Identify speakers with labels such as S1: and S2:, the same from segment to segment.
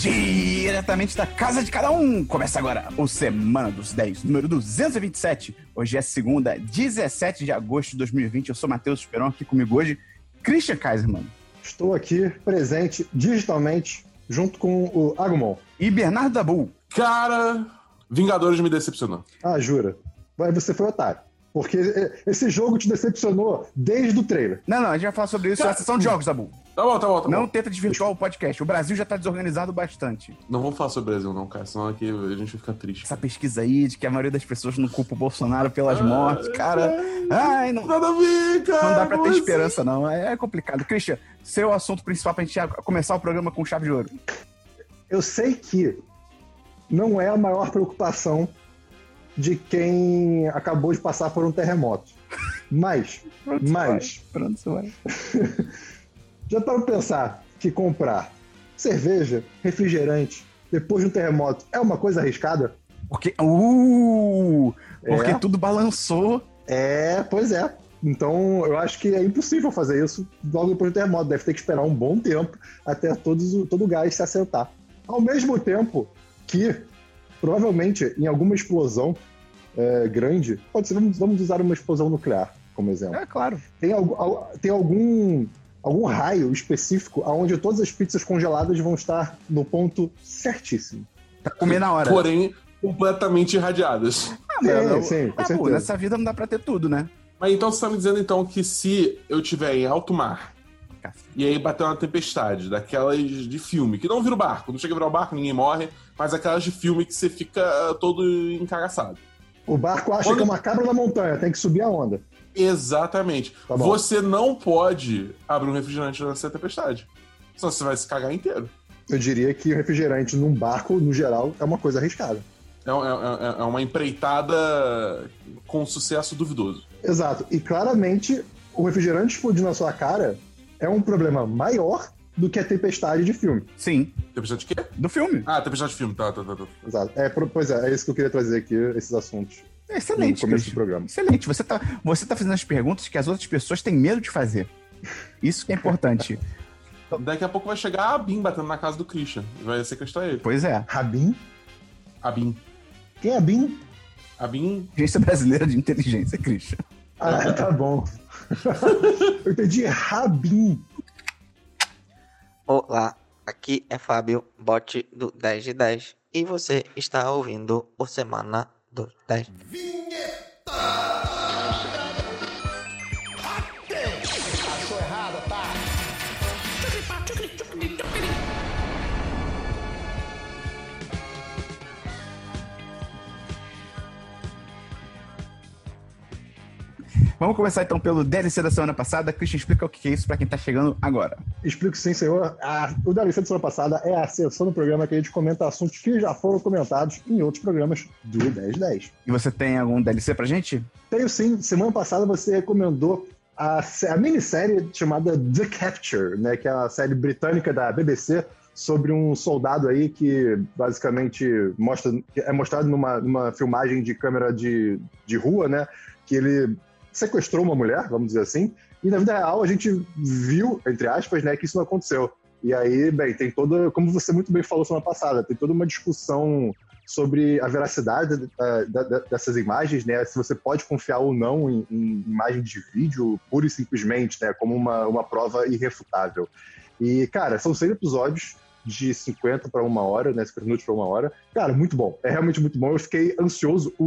S1: Diretamente da casa de cada um. Começa agora o Semana dos 10, número 227. Hoje é segunda, 17 de agosto de 2020. Eu sou Matheus Esperon, aqui comigo hoje, Christian Kaiserman.
S2: Estou aqui presente digitalmente junto com o Agumon.
S1: E Bernardo Dabu.
S3: Cara, Vingadores me decepcionou.
S2: Ah, jura? Mas você foi otário. Porque esse jogo te decepcionou desde o trailer.
S1: Não, não, a gente vai falar sobre isso na sessão de jogos, Dabu.
S3: Tá bom, tá bom, tá bom.
S1: Não tenta desvirtuar o podcast. O Brasil já tá desorganizado bastante.
S3: Não vamos falar sobre o Brasil, não, cara. Senão aqui a gente vai ficar triste.
S1: Essa pesquisa aí de que a maioria das pessoas não culpa o Bolsonaro pelas mortes, cara. Ai, não.
S3: Nada a ver, cara.
S1: Não dá pra ter
S3: Como
S1: esperança, não. É complicado. Christian, seu assunto principal pra gente começar o programa com chave de ouro.
S2: Eu sei que não é a maior preocupação de quem acabou de passar por um terremoto. Mas,
S1: Pronto,
S2: mas,
S1: vai. Pronto, vai.
S2: já para pensar que comprar cerveja, refrigerante, depois de um terremoto é uma coisa arriscada?
S1: Porque. Uh! Porque
S2: É.
S1: tudo balançou.
S2: É, pois é. Então, eu acho que é impossível fazer isso logo depois do terremoto. Deve ter que esperar um bom tempo até todos, todo o gás se assentar. Ao mesmo tempo que, provavelmente, em alguma explosão é, grande, pode ser, vamos, vamos usar uma explosão nuclear como exemplo.
S1: É claro.
S2: Tem, al- tem algum, algum raio específico onde todas as pizzas congeladas vão estar no ponto certíssimo.
S1: Pra comer na hora.
S3: Porém, completamente irradiadas.
S1: Ah,
S2: Sim,
S1: eu-
S2: sim, com
S1: ah, pô,
S2: certeza.
S1: nessa vida não dá pra ter tudo, né?
S3: Mas então você tá me dizendo então que se eu tiver em alto mar e aí bater uma tempestade, daquelas de filme, que não vira o barco, não chega a virar o barco, ninguém morre, mas aquelas de filme que você fica ah, todo encagaçado.
S2: O barco acha
S3: Quando-
S2: que é uma cabra na montanha, tem que subir a onda.
S3: Exatamente.
S2: Tá
S3: você não pode abrir um refrigerante nessa tempestade. Senão você vai se cagar inteiro.
S2: Eu diria que o refrigerante num barco, no geral, é uma coisa arriscada.
S3: É, um- é- é- é uma empreitada com sucesso duvidoso.
S2: Exato. E claramente, o refrigerante explodir na sua cara é um problema maior do que a tempestade de filme.
S1: Sim.
S3: Tempestade de quê?
S1: Do filme.
S3: Ah, tempestade de filme, tá, tá, tá. tá.
S2: Exato. É, pois é, é isso que eu queria trazer aqui, esses assuntos.
S1: Excelente,
S2: No começo do programa.
S1: Excelente. Você tá, você tá fazendo as perguntas que as outras pessoas têm medo de fazer. Isso que é importante.
S3: Daqui a pouco vai chegar a Bin batendo na casa do Christian. e Vai sequestrar ele.
S1: pois é.
S2: Rabin?
S3: A Bin.
S2: Quem é Bin?
S3: A Bin.
S1: Agência Brasileira de Inteligência, Christian.
S2: Ah, tá bom. eu entendi Rabin.
S4: Olá, aqui é Fábio, bot do 10 de 10, e você está ouvindo o Semana do 10.
S1: Vamos começar então pelo DLC da semana passada. Christian, explica o que é isso pra quem tá chegando agora.
S2: Explico sim, senhor. A, o DLC da semana passada é a sessão do programa que a gente comenta assuntos que já foram comentados em outros programas do 1010.
S1: E você tem algum DLC pra gente?
S2: Tenho sim. Semana passada você recomendou a, a minissérie chamada The Capture, né, que é a série britânica da BBC sobre um soldado aí que basicamente mostra, é mostrado numa, numa filmagem de câmera de, de rua, né, que ele sequestrou uma mulher, vamos dizer assim, e na vida real a gente viu, entre aspas, né, que isso não aconteceu. E aí, bem, tem toda, como você muito bem falou semana passada, tem toda uma discussão sobre a veracidade eh, da- da- dessas imagens, né? Se você pode confiar ou não em, em imagem de vídeo, pura e simplesmente, né? Como uma, uma prova irrefutável. E, cara, são seis episódios de 50 para uma hora, né? 50 minutos para uma hora. Cara, muito bom. É realmente muito bom. Eu fiquei ansioso o,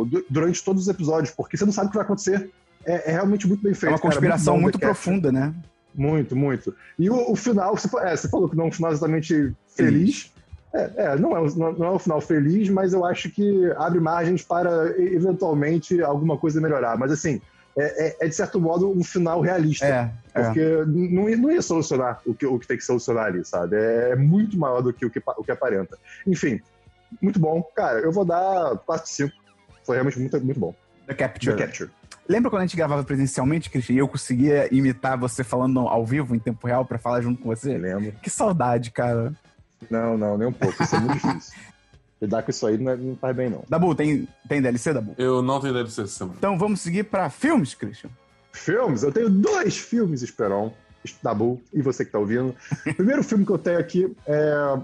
S2: o- du- durante todos os episódios, porque você não sabe o que vai acontecer. É, é realmente muito bem
S1: É
S2: feito.
S1: uma
S2: cara,
S1: conspiração
S2: bom,
S1: muito
S2: The Capture.
S1: profunda, né?
S2: Muito, muito. E o, o final, você, é, você falou que não é um final exatamente feliz. É, é, não, é, um- não é um final feliz, mas eu acho que abre margens para eventualmente alguma coisa melhorar. Mas assim, é, é- é, de certo modo um final realista.
S1: É, é.
S2: Porque não, ia- não ia solucionar o que, o que tem que solucionar ali, sabe? É, muito maior do que o que, o que aparenta. Enfim, muito bom. Cara, eu vou dar 4 de 5. Foi realmente muito, muito bom.
S1: The Capture.
S2: The Capture.
S1: Lembra quando a gente gravava presencialmente, Christian, e eu conseguia imitar você falando ao vivo, em tempo real, pra falar junto com você?
S2: Lembro.
S1: Que saudade, cara.
S2: Não, não, nem um pouco. Isso é muito difícil. Lidar com isso aí não, é- não faz bem, não.
S1: Dabu, tem, tem DLC, Dabu?
S3: Eu não tenho DLC essa semana.
S1: Então vamos seguir pra filmes, Christian.
S2: Filmes, eu tenho dois filmes, Esperon, Dabu, e você que tá ouvindo. O primeiro filme que eu tenho aqui é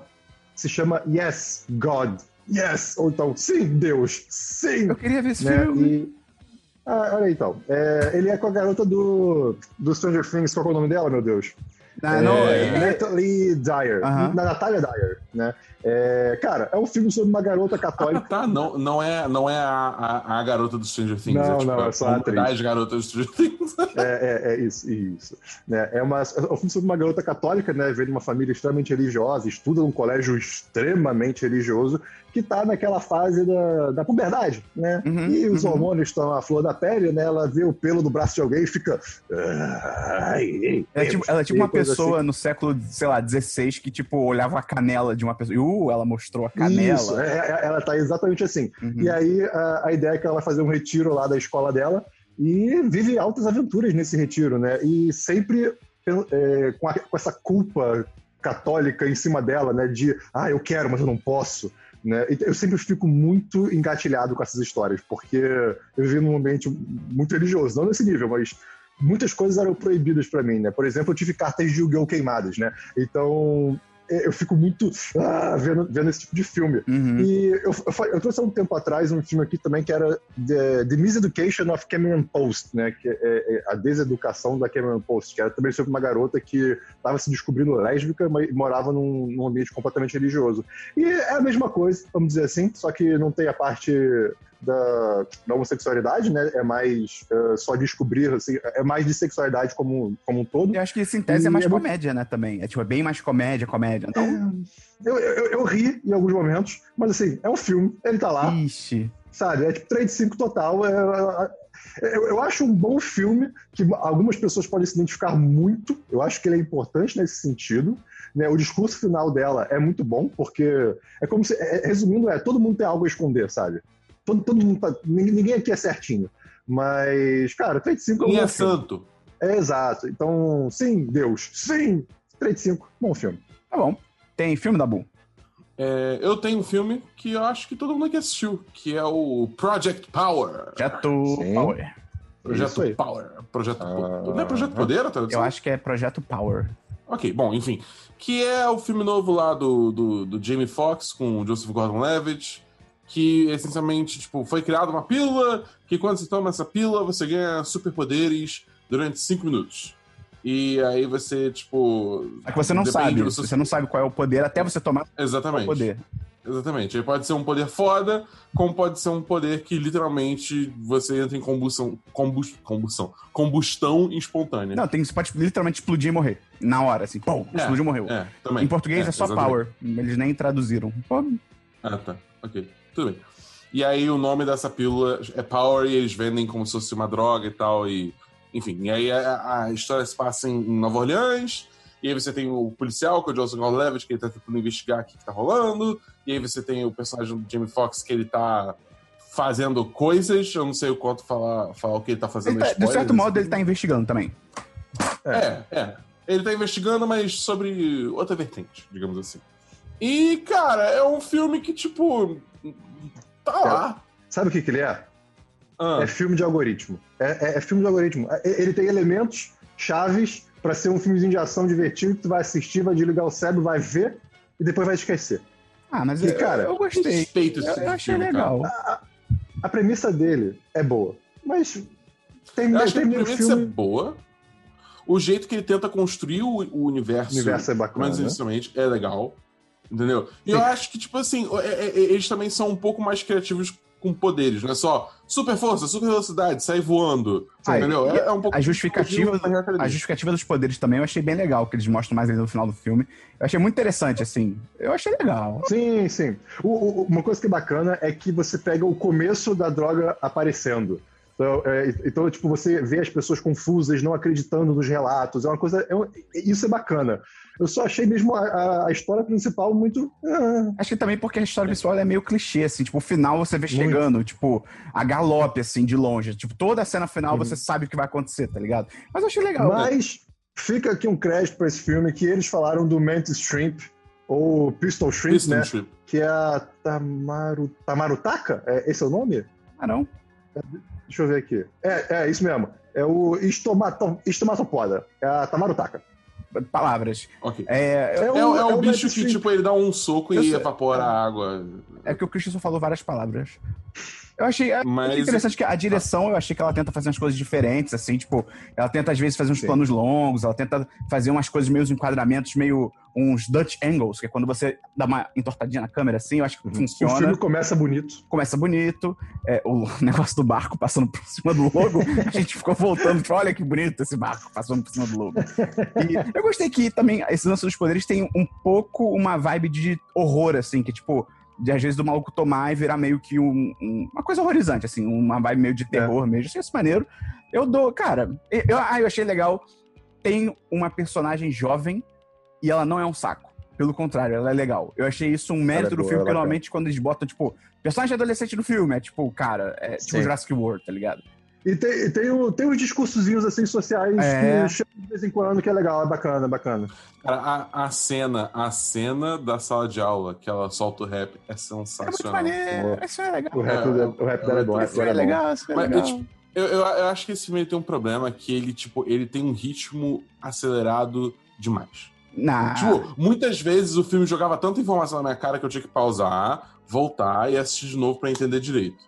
S2: se chama Yes, God. Yes! Ou então, sim, Deus! Sim!
S1: Eu queria ver esse
S2: né?
S1: filme.
S2: E- Ah, olha aí, então. É, ele é com a garota do, do Stranger Things. Qual é o nome dela, meu Deus?
S1: Ah, não,
S2: é,
S1: é-
S2: Natalie Dyer.
S1: Aham.
S2: Na Natalia Dyer, né? É, cara, é um filme sobre uma garota
S3: Ah,
S2: católica.
S3: tá, não, não é, não é a, a, a garota do Stranger Things.
S2: Não,
S3: é, tipo,
S2: não, é só a atriz.
S3: das garotas do Stranger Things.
S2: É, é, é isso, isso. Né? É, uma, é um filme sobre uma garota católica, né? Vem de uma família extremamente religiosa, estuda num colégio extremamente religioso, que tá naquela fase da, da puberdade, né?
S1: Uhum,
S2: e os
S1: uhum.
S2: hormônios estão à flor da pele, né? Ela vê o pelo do braço de alguém e fica. Ai,
S1: Ela é tipo, ela é tipo uma pessoa
S2: assim.
S1: no século, sei lá, 16 que, tipo, olhava a canela de uma pessoa. Ela mostrou a canela.
S2: Isso, é, é, ela tá exatamente assim.
S1: Uhum.
S2: E aí a, a ideia é que ela vai fazer um retiro lá da escola dela e vive altas aventuras nesse retiro, né? E sempre é, com, a- com essa culpa católica em cima dela, né? De ah, eu quero, mas eu não posso. Né? Eu sempre fico muito engatilhado com essas histórias, porque eu vivi num ambiente muito religioso, não nesse nível, mas muitas coisas eram proibidas pra mim, né? Por exemplo, eu tive cartas de Yu-Gi-Oh! queimadas, né? Então é, eu fico muito ah, vendo, vendo esse tipo de filme.
S1: Uhum.
S2: E eu, eu, eu trouxe há um tempo atrás um filme aqui também que era The, The Miseducation of Cameron Post, né? Que é, é a deseducação da Cameron Post, que era também sobre uma garota que estava se descobrindo lésbica, mas morava num, num ambiente completamente religioso. E é a mesma coisa, vamos dizer assim, só que não tem a parte da, da homossexualidade, né? É mais é, só descobrir, assim, é mais de sexualidade como, como um todo.
S1: Eu acho que isso em tese é
S2: E
S1: mais
S2: é muito-
S1: comédia, né, também. É tipo, é bem mais comédia, comédia. Então,
S2: É, eu, eu, eu ri em alguns momentos, mas assim, é um filme, ele tá lá,
S1: ixi.
S2: sabe? É tipo 3 de 5 total. É, é, eu, eu acho um bom filme que algumas pessoas podem se identificar muito. Eu acho que ele é importante nesse sentido. Né? O discurso final dela é muito bom, porque é como se. é- resumindo, é todo mundo tem algo a esconder, sabe? Todo, todo mundo tá, ninguém, aqui é certinho. Mas, cara, 3 de 5 é um
S3: Quem é
S2: filme.
S3: santo?
S2: É exato. Então, sim, Deus. Sim! 3 de 5, bom filme.
S1: Tá bom. Tem filme da Boom.
S3: É, eu tenho um filme que eu acho que todo mundo aqui assistiu, que é o Project Power.
S1: Projeto
S2: Sim.
S1: Power.
S3: Projeto. Power. Projeto
S2: Ah.
S3: Não é Projeto Poder a tradução?
S1: Eu acho que é Projeto Power.
S3: Ok, bom, enfim. Que é o filme novo lá do, do, do Jamie Foxx com o Joseph Gordon-Levitt, que essencialmente, tipo, foi criada uma pílula que quando você toma essa pílula, você ganha superpoderes durante cinco minutos. E aí você, tipo...
S1: É que você não sabe.
S3: seu-
S1: Você não sabe qual é o poder até você tomar o
S3: Exatamente.
S1: poder.
S3: Exatamente. Aí pode ser um poder foda, como pode ser um poder que literalmente você entra em combustão. Combus, combustão. Combustão espontânea.
S1: Não, tem, você pode literalmente explodir e morrer. Na hora, assim. Pum,
S3: É,
S1: explodiu e morreu.
S3: É, também.
S1: Em português é, só
S3: exatamente.
S1: Power. Eles nem traduziram. Pô,
S3: Ah, tá. Ok. Tudo bem. E aí o nome dessa pílula é Power e eles vendem como se fosse uma droga e tal. E, enfim, e aí a, a história se passa em, em Nova Orleans. E aí você tem o policial, que é o Joseph Gordon-Levitt, que ele tá tentando investigar o que, que tá rolando. E aí você tem o personagem do Jamie Foxx, que ele tá fazendo coisas. Eu não sei o quanto falar, falar o que ele tá fazendo.
S1: ele tá- de
S3: spoiler
S1: certo
S3: desse
S1: modo, ele
S3: filme.
S1: tá investigando também.
S3: É, é. Ele tá investigando, mas sobre outra vertente, digamos assim. E, cara, é um filme que, tipo. Tá lá.
S2: Sabe o que, que ele é?
S3: Ah,
S2: É filme de algoritmo. É, é- é filme de algoritmo. É- Ele tem elementos chaves pra ser um filmezinho de ação divertido que tu vai assistir, vai desligar o cérebro, vai ver e depois vai esquecer.
S1: Ah, mas
S2: E,
S1: eu,
S2: cara,
S1: eu gostei.
S3: respeito
S1: Eu, eu achei
S3: filme,
S1: legal.
S2: A premissa dele é boa, mas tem,
S3: Eu acho que a
S2: tem meio
S3: premissa é
S2: filme.
S3: boa. O jeito que ele tenta construir o, o universo,
S2: O universo é bacana,
S3: mas
S2: né?
S3: inicialmente é legal. Entendeu? E eu acho que, tipo assim, é- é- é- eles também são um pouco mais criativos com poderes, não é só super força, super velocidade, sair voando.
S1: Ah,
S3: entendeu? É, é um pouco
S1: A justificativa,
S3: Real Academia.
S1: a justificativa dos poderes também eu achei bem legal, que eles mostram mais ainda no final do filme. Eu achei muito interessante, assim. Eu achei legal.
S2: Sim, sim. O- o- uma coisa que é bacana é que você pega o começo da droga aparecendo. Então, é, então, tipo, você vê as pessoas confusas, não acreditando nos relatos. É uma coisa. é um- isso é bacana. Eu só achei mesmo a, a- a história principal muito. ah,
S1: Acho que também porque a história visual é meio clichê, assim. Tipo, o final você vê chegando, tipo, a galope, assim, de longe. Tipo, toda a cena final
S2: Uhum.
S1: você sabe o que vai acontecer, tá ligado? Mas eu achei legal.
S2: Mas fica aqui um crédito pra esse filme que eles falaram do Mantis Shrimp, ou Pistol Shrimp,
S3: Piston
S2: né?
S3: Trip.
S2: Que é a Tamaru, Tamarutaka? É, esse é o nome?
S1: Ah, não?
S2: Deixa eu ver aqui. É, é isso mesmo. É o estomato, estomatopoda. É a Tamarutaka.
S1: Palavras.
S3: Ok.
S1: É,
S3: É,
S2: É
S3: é,
S2: um- é
S3: um
S2: um
S3: bicho que, tipo, ele dá um soco
S1: Eu
S3: e
S1: sei.
S3: evapora a água.
S1: é que o Christian só falou várias palavras. Eu achei, eu achei
S3: Mas-
S1: interessante que a direção, eu achei que ela tenta fazer umas coisas diferentes, assim, tipo, ela tenta às vezes fazer uns
S2: Sim.
S1: planos longos, ela tenta fazer umas coisas meio enquadramentos, meio uns Dutch angles, que é quando você dá uma entortadinha na câmera, assim, eu acho que
S2: O
S1: funciona.
S2: filme começa bonito.
S1: começa bonito, é, o negócio do barco passando por cima do logo, a gente ficou voltando, tipo, olha que bonito esse barco passando por cima do logo. E eu gostei que também esse lance dos poderes tem um pouco uma vibe de horror, assim, que tipo, de às vezes do maluco tomar e virar meio que um- um- uma coisa horrorizante, assim, uma vibe meio de terror mesmo. Achei isso maneiro. Eu dou, cara, eu, eu- ah, eu achei legal. Tem uma personagem jovem e ela não é um saco. Pelo contrário, ela é legal. Eu achei isso um mérito do
S2: boa,
S1: filme, porque
S2: é
S1: normalmente quando eles botam, tipo, personagem adolescente do filme, é tipo, cara, é tipo
S2: Sim.
S1: Jurassic World, tá ligado?
S2: E tem, tem, tem uns discursozinhos assim sociais
S1: É.
S2: que chegam de vez em quando, que é legal, é bacana, é bacana.
S3: Cara, a, a cena, a cena da sala de aula que ela solta o rap é
S1: É muito
S3: sensacional.
S1: maneiro, isso é legal.
S2: O rap,
S3: É,
S2: dela- o rap dela é bom,
S1: Isso é
S2: é
S1: legal, isso é
S3: Mas,
S1: legal.
S3: tipo, Eu, eu, eu acho que esse filme tem um problema que ele, tipo, ele tem um ritmo acelerado demais.
S1: Nah.
S3: Tipo, muitas vezes o filme jogava tanta informação na minha cara que eu tinha que pausar, voltar e assistir de novo pra entender direito.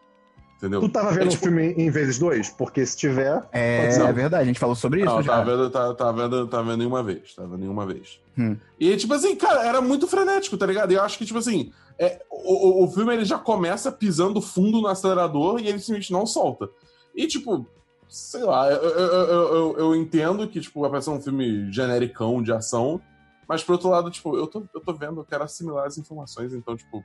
S3: Entendeu?
S2: Tu tava vendo
S3: É,
S2: o
S3: tipo,
S2: filme em vezes dois? Porque se tiver.
S1: é,
S2: pode ser.
S1: é verdade, a gente falou sobre isso
S3: Não,
S1: já.
S3: tava vendo, tava, tava vendo, tava vendo nenhuma vez. Tava vendo nenhuma vez.
S1: Hum.
S3: E, tipo assim, cara, era muito frenético, tá ligado? E eu acho que, tipo assim, é, o, o- o filme ele já começa pisando fundo no acelerador e ele simplesmente não solta. E, tipo, sei lá, eu, eu, eu, eu- eu entendo que, tipo, vai ser um filme genericão de ação, mas, por outro lado, tipo, eu tô, eu tô vendo, eu quero assimilar as informações, então, tipo,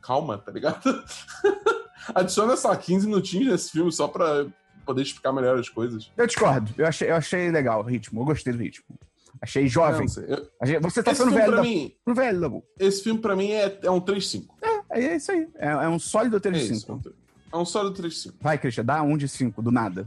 S3: calma, tá ligado? Adiciona, lá, 15 minutinhos nesse filme só pra poder explicar melhor as coisas.
S1: Eu discordo. Eu achei, eu achei legal o ritmo. Eu gostei do ritmo. Achei jovem.
S3: não. Eu-
S1: Achei- Você tá sendo velho,
S3: pra
S1: da...
S3: mim,
S1: Pro velho, Dabu.
S3: esse filme pra mim é, é um 3-5.
S1: É, é isso aí. É, é um sólido 3
S3: É.
S1: 5.
S3: É um sólido 3-5.
S1: Vai, Christian, dá um de 5, do nada.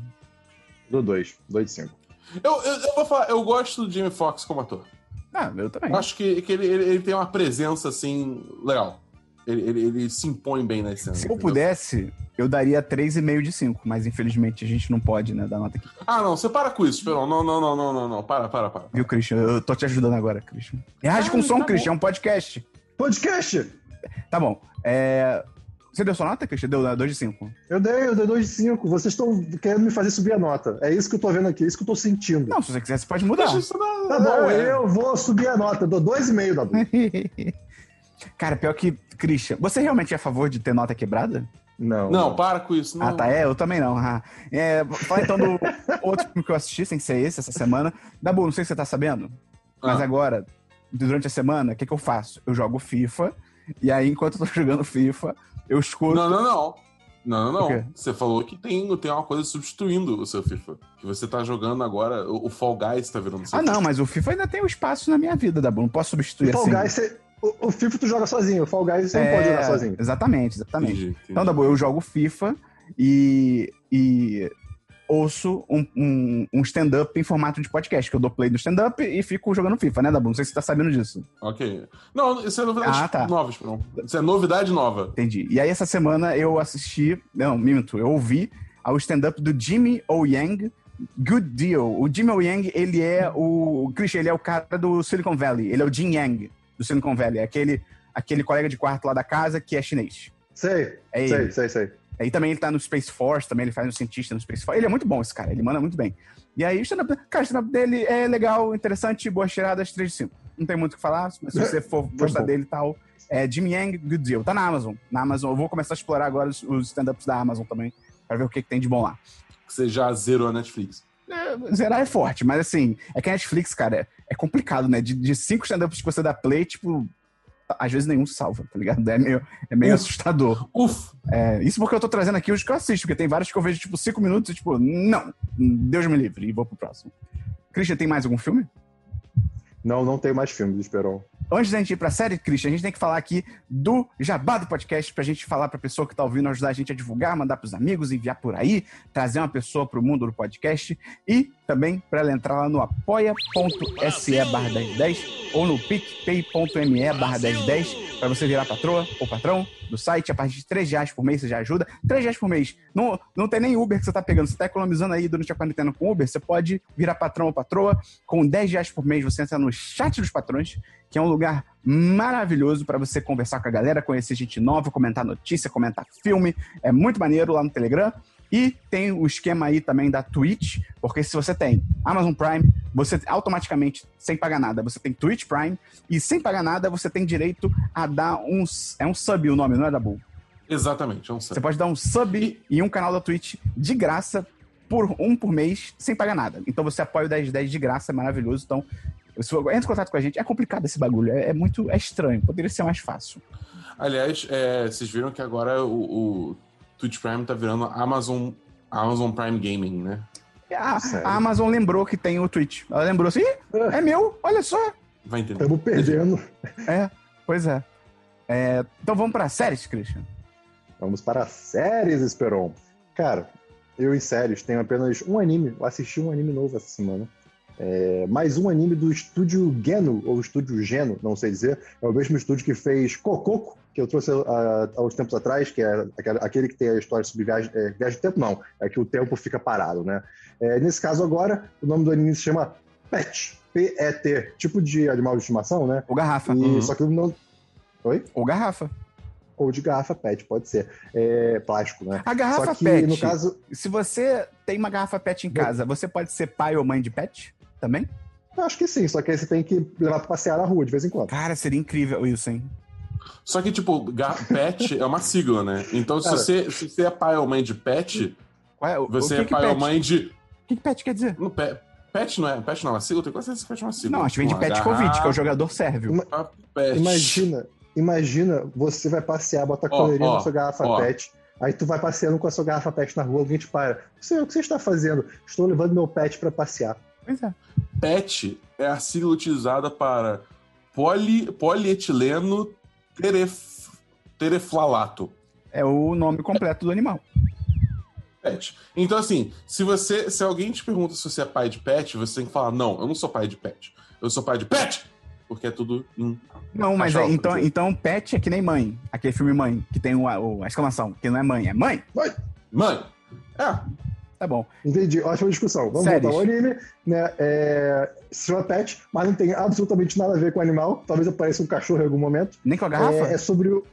S2: Do dois, dois de cinco.
S3: Eu, eu, eu vou falar, eu gosto do Jamie Foxx como ator.
S1: Ah, eu também.
S3: Eu acho que, que ele, ele, ele tem uma presença, assim, legal. Ele, ele, ele se impõe bem na cena.
S1: Se eu pudesse, eu daria 3,5 de 5, mas infelizmente a gente não pode, né, dar nota aqui.
S3: Ah, não, você para com isso, Esperão. Não, não, não, não, não, não. Para, para, para.
S1: Viu, Christian? Eu tô te ajudando agora, Christian. Reage
S3: Ah,
S1: com som,
S3: tá
S1: Christian,
S3: bom.
S1: é um podcast.
S2: Podcast!
S1: Tá bom. É... Você deu sua nota, Christian? Deu 2 de 5.
S2: Eu dei, eu dei dois de cinco. Vocês estão querendo me fazer subir a nota. É isso que eu tô vendo aqui, é isso que eu tô sentindo.
S1: Não, se você quiser, você pode mudar.
S3: Na...
S2: Tá bom,
S3: é.
S2: eu vou subir a nota. Dou dois e meio, Dabu.
S1: Cara, pior que, Christian, você realmente é a favor de ter nota quebrada?
S2: Não.
S3: Não, para com isso. Não.
S1: Ah, tá. É, eu também não. Ah. É, fala então do outro filme que eu assisti, sem ser esse, essa semana. Dabu, não sei se você tá sabendo, mas
S3: Ah.
S1: agora, durante a semana, o que, que eu faço? Eu jogo FIFA, e aí, enquanto eu tô jogando FIFA, eu escuto.
S3: Não, não, não. Não, não, não. Você falou que tem, tem uma coisa substituindo o seu FIFA. Que você tá jogando agora, o, o Fall Guys tá virando seu
S1: Ah, não, mas o FIFA ainda tem um espaço na minha vida, Dabu. Não posso substituir
S2: O Fall
S1: assim.
S2: Guys, você- o, o FIFA tu joga sozinho. O Fall Guys você
S1: É,
S2: não pode jogar sozinho.
S1: Exatamente, exatamente.
S3: Entendi, entendi.
S1: Então, Dabu, eu jogo FIFA e, e ouço um, um, um stand-up em formato de podcast, que eu dou play do stand-up e fico jogando FIFA, né, Dabu? Não sei se você tá sabendo disso.
S3: Ok. Não, isso é novidade
S1: Ah, tá.
S3: nova, Esperão. Isso é novidade nova.
S1: Entendi. E aí, essa semana eu assisti. Não, minto, eu ouvi ao stand-up do Jimmy O. Yang. Good Deal. O Jimmy O. Yang, ele é o. o Christian, ele é o cara do Silicon Valley. Ele é o Jin Yang do Silicon Valley. É aquele, aquele colega de quarto lá da casa que é chinês.
S2: Sei,
S1: É ele.
S2: sei, sei, sei.
S1: Aí também ele tá no Space Force, também ele faz um cientista no Space Force. Ele é muito bom, esse cara, ele manda muito bem. E aí, o stand-up, cara, o stand-up dele é legal, interessante, boas tiradas, 3 de 5. Não tem muito o que falar, mas se você for gostar
S2: bom.
S1: dele e tal, é Jimmy Yang, Good Deal. Tá na Amazon. Na Amazon, eu vou começar a explorar agora os, os stand-ups da Amazon também, pra ver o que, que tem de bom lá.
S3: Você já zerou a Netflix.
S1: É, zerar é forte, mas assim, é que a Netflix, cara, é, é complicado, né? De, de cinco stand-ups que você dá play, tipo, às vezes nenhum salva, tá ligado? É meio, é meio
S3: Uf.
S1: assustador.
S3: Uf!
S1: É, isso porque eu tô trazendo aqui os que eu assisto, porque tem vários que eu vejo, tipo, cinco minutos e, tipo, não, Deus me livre, e vou pro próximo. Christian, tem mais algum filme?
S2: Não, não tem mais filmes, Esperon.
S1: Antes da gente ir pra série, Christian, a gente tem que falar aqui do Jabá do Podcast, pra gente falar pra pessoa que tá ouvindo, ajudar a gente a divulgar, mandar pros amigos, enviar por aí, trazer uma pessoa pro mundo do podcast e também pra ela entrar lá no apoia.se barra 1010 ou no picpay.me barra 1010 pra você virar patroa ou patrão do site. A partir de 3 reais por mês você já ajuda. 3 reais por mês. Não, não tem nem Uber que você tá pegando. Você tá economizando aí durante a quarentena com Uber. Você pode virar patrão ou patroa. Com 10 reais por mês você entra no no Chat dos Patrões, que é um lugar maravilhoso para você conversar com a galera, conhecer gente nova, comentar notícia, comentar filme. É muito maneiro lá no Telegram. E tem o esquema aí também da Twitch, porque se você tem Amazon Prime, você automaticamente, sem pagar nada, você tem Twitch Prime, e sem pagar nada, você tem direito a dar uns. É um sub o nome, não é, Dabu?
S3: Exatamente, é um sub.
S1: Você pode dar um sub e um canal da Twitch de graça, por um por mês, sem pagar nada. Então você apoia o 1010 de graça, é maravilhoso. Então, entra em contato com a gente. É complicado esse bagulho, é, é muito é estranho, poderia ser mais fácil.
S3: Aliás, é, vocês viram que agora o, o Twitch Prime tá virando Amazon, Amazon Prime Gaming, né?
S1: A, a, Amazon lembrou que tem o Twitch. Ela lembrou assim, é meu, olha só.
S3: Vai entender.
S2: Estamos perdendo.
S1: É, pois é. é. Então vamos para séries, Christian?
S2: Vamos para séries, Esperon. Cara, eu em séries tenho apenas um anime. Eu assisti um anime novo essa semana. É, mais um anime do estúdio Geno, ou estúdio Geno, não sei dizer. É o mesmo estúdio que fez Cococo, que eu trouxe uh, há uns tempos atrás, que é aquele que tem a história sobre viagem, é, viagem de tempo, não. É que o tempo fica parado, né? É, nesse caso agora, o nome do anime se chama Pet. P-E-T. Tipo de animal de estimação, né?
S1: O garrafa.
S2: E, uhum. Só que não... Oi?
S1: Ou garrafa
S2: ou de garrafa PET, pode ser. É, plástico, né?
S1: A garrafa que, PET, no caso... se você tem uma garrafa PET em casa, você pode ser pai ou mãe de PET? Também?
S2: Eu acho que sim, só que aí você tem que levar pra passear na rua de vez em quando.
S1: Cara, seria incrível isso, hein?
S3: Só que, tipo, pet é uma sigla, né? Então, se, você, se você é pai ou mãe de pet, é, o, você o que é que pai pet? ou mãe de.
S1: O que, que pet quer dizer?
S3: No, pet, pet não é, pet não é uma sigla? Tem quase certeza que pet é uma sigla.
S1: Não, acho que vem de Pet Covid, que é o jogador sérvio. Ima
S2: imagina, imagina, você vai passear, bota a coleirinha na sua garrafa ó. pet. Aí tu vai passeando com a sua garrafa pet na rua, alguém te para. Você, o que você está fazendo? Estou levando meu pet para passear.
S1: Pois é.
S3: PET é a sigla utilizada para poli, polietileno teref, tereflalato.
S1: É o nome completo do animal.
S3: Pet. Então, assim, se você. Se alguém te pergunta se você é pai de pet, você tem que falar: não, eu não sou pai de pet. Eu sou pai de pet! Porque é tudo em.
S1: Não, mas é, então, então pet é que nem mãe. Aquele filme Mãe, que tem o, a exclamação, que não é mãe, é mãe.
S3: Mãe! Mãe! É.
S1: Tá bom.
S2: Entendi, ótima discussão. Vamos Séries. voltar ao anime, né? É, se chama Pet, mas não tem absolutamente nada a ver com o animal. Talvez apareça um cachorro em algum momento.
S1: Nem com a garrafa?
S2: É, é sobre o...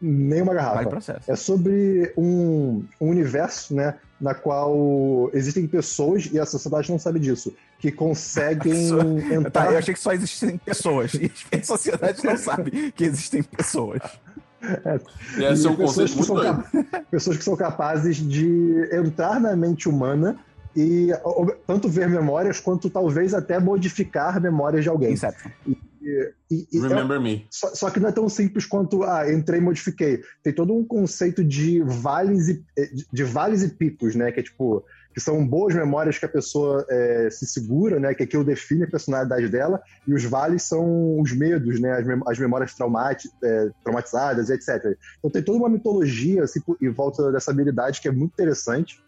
S2: Nenhuma garrafa.
S1: Vale processo.
S2: É sobre um, um universo, né? Na qual existem pessoas, e a sociedade não sabe disso, que conseguem entrar...
S1: Tá, eu achei que só existem pessoas. E a sociedade não sabe que existem pessoas.
S3: É. E esse é um conceito muito
S2: Pessoas que são capazes de entrar na mente humana e tanto ver memórias quanto talvez até modificar memórias de alguém.
S1: E,
S3: e, e Remember é, me.
S2: Só, só, que não é tão simples quanto ah, entrei e modifiquei. Tem todo um conceito de vales e de vales e picos, né? Que é tipo que são boas memórias que a pessoa é, se segura, né? Que aquilo define a personalidade dela, e os vales são os medos, né? As, mem as memórias é, traumatizadas, etc. Então tem toda uma mitologia assim, em volta dessa habilidade que é muito interessante.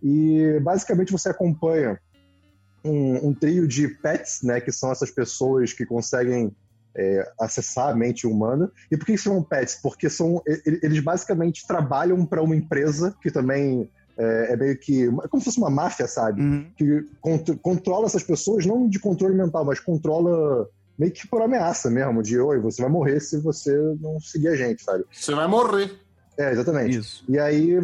S2: E basicamente você acompanha um, um trio de pets, né? Que são essas pessoas que conseguem é, acessar a mente humana. E por que são pets? Porque são, eles basicamente trabalham para uma empresa que também é, é, meio que. É como se fosse uma máfia, sabe? Uhum. Que cont controla essas pessoas, não de controle mental, mas controla meio que por ameaça mesmo, de oi, você vai morrer se você não seguir a gente, sabe?
S3: Você vai morrer.
S2: É, exatamente.
S1: Isso.
S2: E aí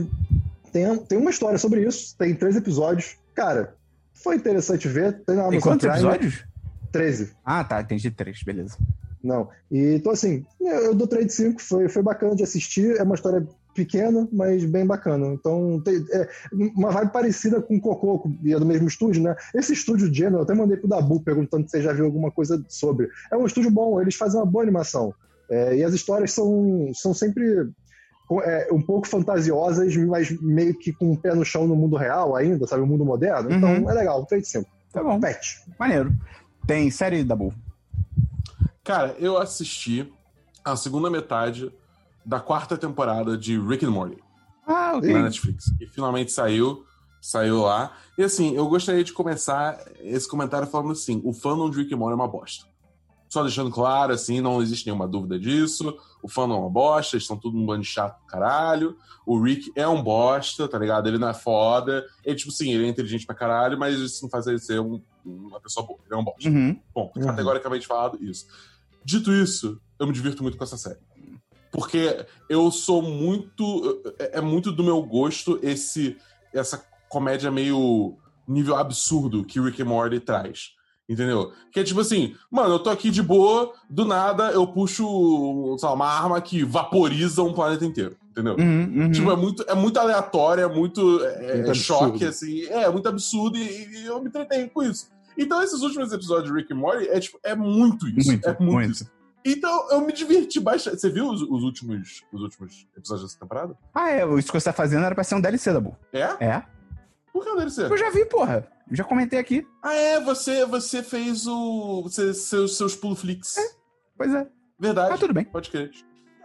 S2: tem, tem uma história sobre isso, tem três episódios. Cara, foi interessante ver.
S1: Tem, tem quantos Prime, episódios?
S2: Treze.
S1: Ah, tá, entendi três, beleza.
S2: Não. E, então, assim, eu dou 3 de 5, foi, foi bacana de assistir. É uma história pequena, mas bem bacana. Então, tem, é, uma vibe parecida com o Cococo, e é do mesmo estúdio, né? Esse estúdio General, eu até mandei pro Dabu perguntando se você já viu alguma coisa sobre. É um estúdio bom, eles fazem uma boa animação. É, e as histórias são, são sempre é, um pouco fantasiosas, mas meio que com o um pé no chão no mundo real ainda, sabe? O mundo moderno. Então, uhum. é legal, 3 de 5.
S1: Tá bom.
S2: Pet.
S1: Maneiro. Tem série, Dabu?
S3: Cara, eu assisti a segunda metade da quarta temporada de Rick and Morty.
S1: Ah, ok.
S3: Na Netflix. E finalmente saiu, saiu lá. E assim, eu gostaria de começar esse comentário falando assim: o fandom de Rick and Morty é uma bosta. Só deixando claro, assim, não existe nenhuma dúvida disso. O fã não é uma bosta, eles são tudo um bando de chato do caralho. O Rick é um bosta, tá ligado? Ele não é foda. Ele, tipo, sim, ele é inteligente pra caralho, mas isso não faz ele ser um- uma pessoa boa. Ele é um bosta.
S1: Uhum.
S3: Bom,
S2: Uhum.
S3: categoricamente falado, isso. Dito isso, eu me divirto muito com essa série. Porque eu sou muito. É é muito do meu gosto esse essa comédia meio nível absurdo que Rick and Morty traz. Entendeu? Que é tipo assim, mano, eu tô aqui de boa, do nada eu puxo lá, uma arma que vaporiza um planeta inteiro. Entendeu?
S1: Uhum, uhum.
S3: Tipo, é muito, é muito aleatório, é muito é,
S2: Muito
S3: é choque, assim. É, muito absurdo e, e eu me entretenho com isso. Então, esses últimos episódios de Rick and Morty é, tipo, é muito isso.
S1: Muito,
S3: é muito,
S1: muito.
S3: isso. Então, eu me diverti bastante. Você viu os, os últimos, os últimos episódios dessa temporada?
S1: Ah, é, isso que você tá fazendo era pra ser um DLC da Bu.
S3: É?
S1: É?
S3: Por que não deve ser?
S1: Eu já vi, porra. Eu já comentei aqui.
S3: Ah, é, você, você fez o. Você, seus, seus pulo flicks.
S1: Pois é.
S3: Verdade.
S1: Tá tudo bem.
S3: Pode crer.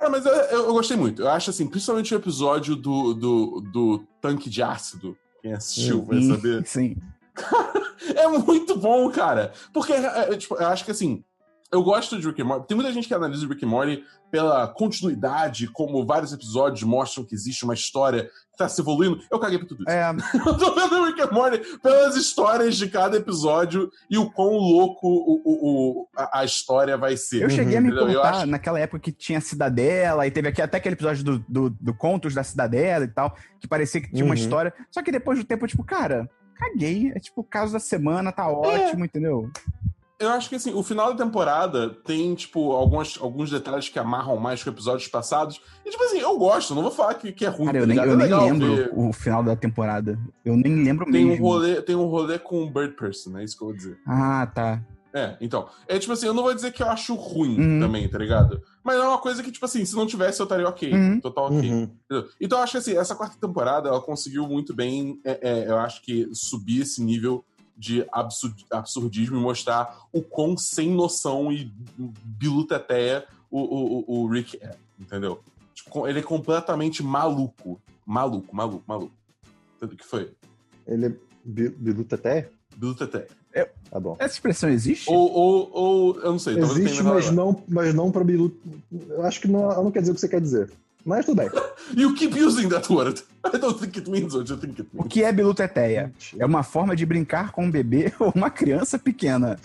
S3: É, mas eu, eu, gostei muito. Eu acho assim, principalmente o episódio do, do, do tanque de ácido. Quem assistiu vai saber.
S1: Sim.
S3: É muito bom, cara. Porque, é, é, tipo, eu acho que assim, eu gosto de Rick and Morty. Tem muita gente que analisa o Rick and Morty pela continuidade, como vários episódios mostram que existe uma história que tá se evoluindo. Eu caguei pra tudo isso.
S1: É,
S3: Eu tô vendo o Rick and Morty pelas histórias de cada episódio e o quão louco o, o- o- a, a história vai ser.
S1: eu cheguei a me importar
S3: acho-
S1: naquela época que tinha Cidadela, e teve aqui, até aquele episódio do, do, do Contos da Cidadela e tal, que parecia que tinha uma
S2: Uhum.
S1: história. Só que depois do tempo, eu, tipo, cara, caguei. É tipo, o caso da semana
S3: É.
S1: tá ótimo, entendeu?
S3: Eu acho que assim, o final da temporada tem, tipo, alguns, alguns detalhes que amarram mais com episódios passados. E, tipo assim, eu gosto, não vou falar que, que é ruim.
S1: Cara,
S3: tá
S1: eu nem, eu
S3: é
S1: nem lembro
S3: ver.
S1: o final da temporada. Eu nem lembro
S3: Tem um,
S1: mesmo.
S3: rolê, tem um rolê com o Bird Person, é isso que eu vou dizer.
S1: Ah, tá.
S3: É, então. É tipo assim, eu não vou dizer que eu acho ruim
S1: Uhum.
S3: também, tá ligado? Mas é uma coisa que, tipo assim, se não tivesse, eu estaria ok.
S1: Uhum.
S3: Total ok.
S2: Uhum.
S3: Então eu acho que assim, essa quarta temporada ela conseguiu muito bem, é, é, eu acho que subir esse nível de absur- absurdismo e mostrar o quão sem noção e biluteteia o, o, o- o Rick é, entendeu? Tipo, ele é completamente maluco. Maluco, maluco, maluco. O que foi?
S2: Ele é bi- biluta até?
S3: Biluteteia.
S2: Tá bom.
S1: Essa expressão existe?
S3: Ou, ou, ou, eu não sei,
S2: Existe, mas não, mas não pra biluta. Eu acho que não, não quer dizer o que você quer dizer. Mas tudo bem.
S3: You keep using that word. I don't think it means what you think it
S1: O
S3: means.
S1: que é biluteteia? É uma forma de brincar com um bebê ou uma criança pequena.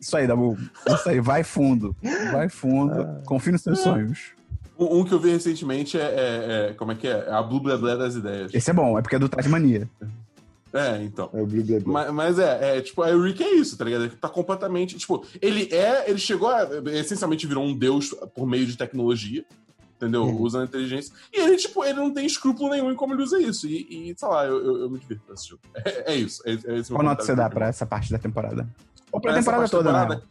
S1: Isso aí, Dabu. Isso aí, vai fundo. Vai fundo.
S2: Ah.
S1: Confie nos seus sonhos.
S3: Um, um que eu vi recentemente é, é- é- Como é que é? É a Blue Blé Blé das ideias.
S1: Esse é bom, é porque é do Tasmania.
S3: É, então.
S2: É o Blue Blue.
S3: Mas, mas é, é, tipo, o Rick é isso, tá ligado? Ele tá completamente. Tipo, ele é. Ele chegou a. Essencialmente virou um deus por meio de tecnologia. Entendeu?
S2: Uhum.
S3: Usando inteligência. E ele, tipo, ele não tem escrúpulo nenhum em como ele usa isso. E, e, sei lá, eu, eu, eu me divirto assistindo. É, é isso. É, é
S1: Qual nota você dá pra essa parte da temporada? Ou pra
S3: Pra
S1: temporada toda,
S3: temporada?
S1: né?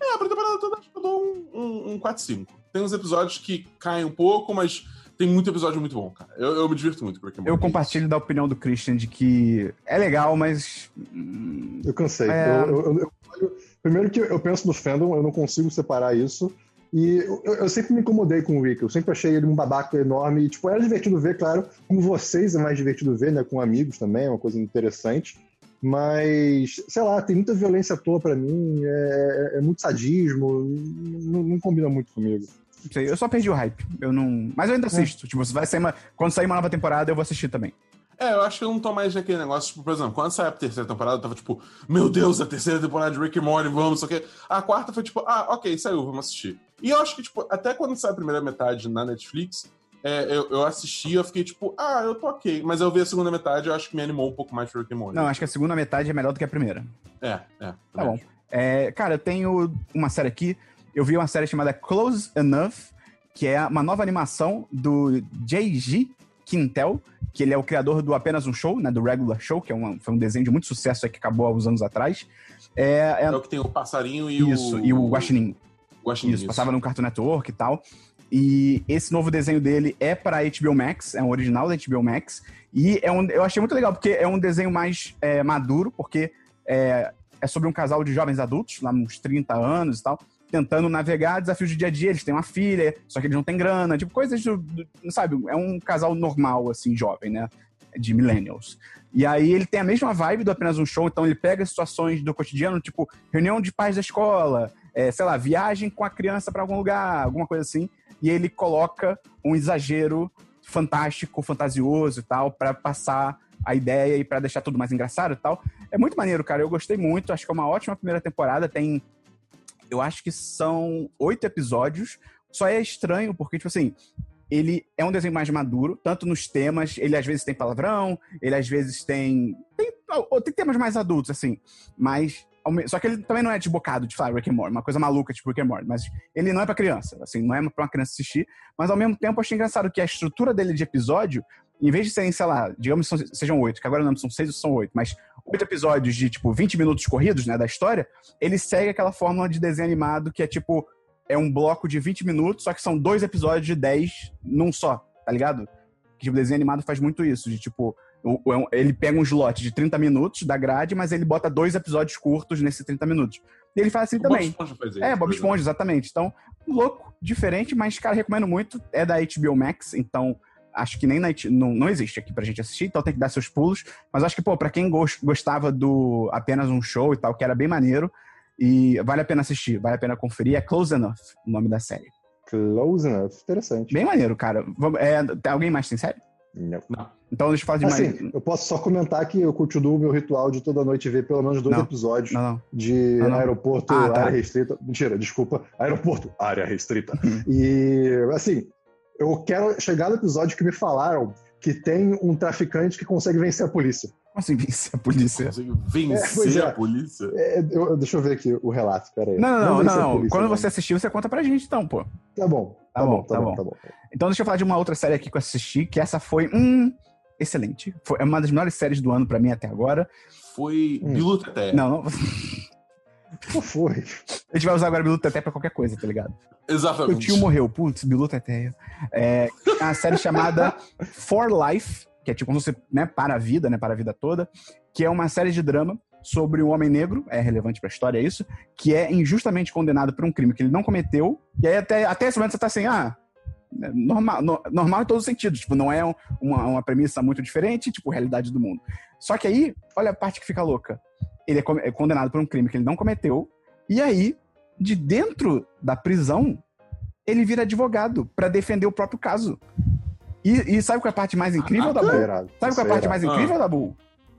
S3: É, pra temporada toda acho que eu dou um, um, um 4-5. Tem uns episódios que caem um pouco, mas tem muito episódio muito bom, cara. Eu, eu me divirto muito com Rick and
S1: Eu compartilho da opinião do Christian de que é legal, mas. hum,
S2: Eu cansei.
S1: É.
S2: Eu- eu- eu- eu- primeiro que eu penso no fandom, eu não consigo separar isso. E eu, eu sempre me incomodei com o Rick. Eu sempre achei ele um babaca enorme. E, tipo, era divertido ver, claro. Com vocês é mais divertido ver, né? Com amigos também, é uma coisa interessante. Mas, sei lá, tem muita violência à toa pra mim. É, é muito sadismo. Não, não combina muito comigo.
S1: Não sei, eu só perdi o hype. Eu não. Mas eu ainda assisto. Tipo, se vai sair uma... quando sair uma nova temporada, eu vou assistir também.
S3: É, eu acho que eu não tô mais naquele negócio, tipo, por exemplo, quando saiu a terceira temporada, eu tava tipo, meu Deus, a terceira temporada de Rick and Morty, vamos, só que A quarta foi tipo, ah, ok, saiu, vamos assistir. E eu acho que, tipo, até quando saiu a primeira metade na Netflix, é, eu, eu assisti, eu fiquei tipo, ah, eu tô ok. Mas eu vi a segunda metade, eu acho que me animou um pouco mais pro Rick and Morty.
S1: Não, acho que a segunda metade é melhor do que a primeira.
S3: É, é.
S1: Tá bom. É, cara, eu tenho uma série aqui. Eu vi uma série chamada Close Enough, que é uma nova animação do J.G. Quintel, que ele é o criador do Apenas um Show, né? Do Regular Show, que é uma- foi um desenho de muito sucesso que acabou há uns anos atrás. É, é-
S3: É o que tem o passarinho e
S1: isso,
S3: o.
S1: e o Guaxinim.
S3: Guaxinim,
S1: Isso, passava no Cartoon Network e tal. E esse novo desenho dele é para HBO Max, é um original da HBO Max. E é um, eu achei muito legal, porque é um desenho mais é, maduro, porque é, é sobre um casal de jovens adultos, lá uns 30 anos e tal, tentando navegar desafios do dia a dia. Eles têm uma filha, só que eles não têm grana, tipo, coisas do, do- sabe? É um casal normal, assim, jovem, né? De millennials. E aí ele tem a mesma vibe do apenas um show, então ele pega situações do cotidiano, tipo, reunião de pais da escola, é, sei lá, viagem com a criança pra algum lugar, alguma coisa assim, e ele coloca um exagero fantástico, fantasioso e tal, pra passar a ideia e pra deixar tudo mais engraçado e tal. É muito maneiro, cara. Eu gostei muito. Acho que é uma ótima primeira temporada. Tem. Eu acho que são oito episódios. Só é estranho, porque, tipo assim, ele é um desenho mais maduro, tanto nos temas, ele às vezes tem palavrão, ele às vezes tem. Tem, tem temas mais adultos, assim. Mas. Só que ele também não é desbocado de falar Rick and Morty, uma coisa maluca tipo Rick and Morty. Mas ele não é pra criança, assim, não é pra uma criança assistir. Mas ao mesmo tempo, eu achei engraçado que a estrutura dele de episódio, em vez de serem, sei lá, digamos que sejam oito, que agora não são seis ou são oito, mas oito episódios de, tipo, 20 minutos corridos, né, da história, ele segue aquela fórmula de desenho animado que é, tipo, é um bloco de 20 minutos, só que são dois episódios de 10 num só, tá ligado? Que tipo, desenho animado faz muito isso, de tipo, ele pega um slot de 30 minutos da grade, mas ele bota dois episódios curtos nesses 30 minutos. E ele faz assim
S3: O Bob
S1: também.
S3: Esponja faz isso,
S1: É, Bob. Esponja, exatamente. Então, louco, diferente, mas, cara, recomendo muito. É da HBO Max, então acho que nem na, não, não existe aqui pra gente assistir, então tem que dar seus pulos. Mas acho que, pô, pra quem gos- gostava do apenas um show e tal, que era bem maneiro, e vale a pena assistir, vale a pena conferir. É Close Enough, o nome da série.
S2: Close enough. Interessante.
S1: Bem maneiro, cara. É, tem alguém mais tem série?
S2: Não.
S1: Então eu falar de mais.
S2: Assim, eu posso só comentar que eu continuo o meu ritual de toda noite ver pelo menos dois
S1: Não.
S2: episódios
S1: Não, não.
S2: de
S1: não.
S2: aeroporto,
S1: Ah, tá.
S2: área restrita. Mentira, desculpa. Aeroporto, área restrita.
S1: Uhum.
S2: e, assim, eu quero chegar no episódio que me falaram que tem um traficante que consegue vencer a polícia.
S1: Como assim vencer a polícia?
S3: Consegue
S2: É,
S3: vencer
S2: é.
S3: a polícia?
S2: É, eu- deixa eu ver aqui o relato, peraí.
S1: Não, não, não, não.
S2: polícia,
S1: Quando
S2: não.
S1: você assistir, você conta pra gente, então, pô.
S2: Tá bom, tá,
S1: Tá
S2: bom,
S1: bom,
S2: tá,
S1: tá
S2: bom,
S1: bom.
S2: tá bom.
S1: Então deixa eu falar de uma outra série aqui que eu assisti, que essa foi, hum, excelente. Foi é uma das melhores séries do ano pra mim até agora.
S3: Foi
S2: Hum.
S3: Bilu Teté.
S1: Não, não.
S2: Qual foi?
S1: A gente vai usar agora Bilu Teté pra qualquer coisa, tá ligado? O
S3: Exatamente.
S1: tio morreu. Putz, Bilu Teté. É é uma série chamada For Life, que é tipo como fosse, né, para a vida, né, para a vida toda, que é uma série de drama sobre um homem negro, é relevante pra história isso, que é injustamente condenado por um crime que ele não cometeu, e aí até, até esse momento você tá assim, ah, normal, no- normal em todos os sentidos, tipo, não é um- uma, uma premissa muito diferente, tipo, realidade do mundo. Só que aí, olha a parte que fica louca. Ele é é condenado por um crime que ele não cometeu, e aí, de dentro da prisão, ele vira advogado pra defender o próprio caso. E, e sabe qual é a parte mais incrível,
S3: Ah,
S1: Dabu? Sabe qual é a
S2: é
S1: parte mais
S3: Ah.
S1: incrível, Dabu?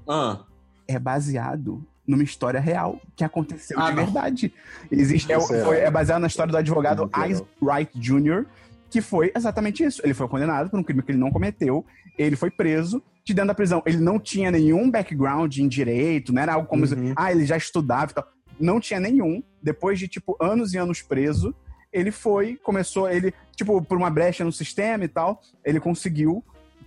S3: Ah,
S1: É baseado numa história real que aconteceu
S3: Ah,
S1: de
S3: não.
S1: verdade. Existe, é,
S2: é
S1: foi- é baseado na história do advogado. Ice Wright Jr., que foi exatamente isso. Ele foi condenado por um crime que ele não cometeu, ele foi preso de dentro da prisão. Ele não tinha nenhum background em direito, não era algo como,
S2: Uhum.
S1: ah, ele já estudava e tal. Não tinha nenhum. Depois de, tipo, anos e anos preso, ele foi, começou, ele, tipo, por uma brecha no sistema e tal, ele conseguiu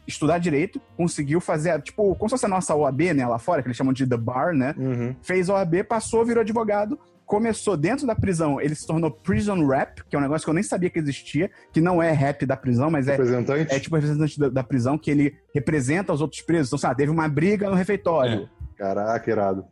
S1: estudar direito, conseguiu fazer, tipo, como se fosse a nossa OAB, né, lá fora, que eles chamam de The Bar, né?
S2: Uhum.
S1: Fez OAB, passou, virou advogado, começou dentro da prisão, ele se tornou prison rap, que é um negócio que eu nem sabia que existia, que não é rap da prisão, mas é,
S2: Representante?
S1: é tipo representante da, da prisão, que ele representa os outros presos. Então, sabe, teve uma briga no refeitório.
S2: Caraca, irado.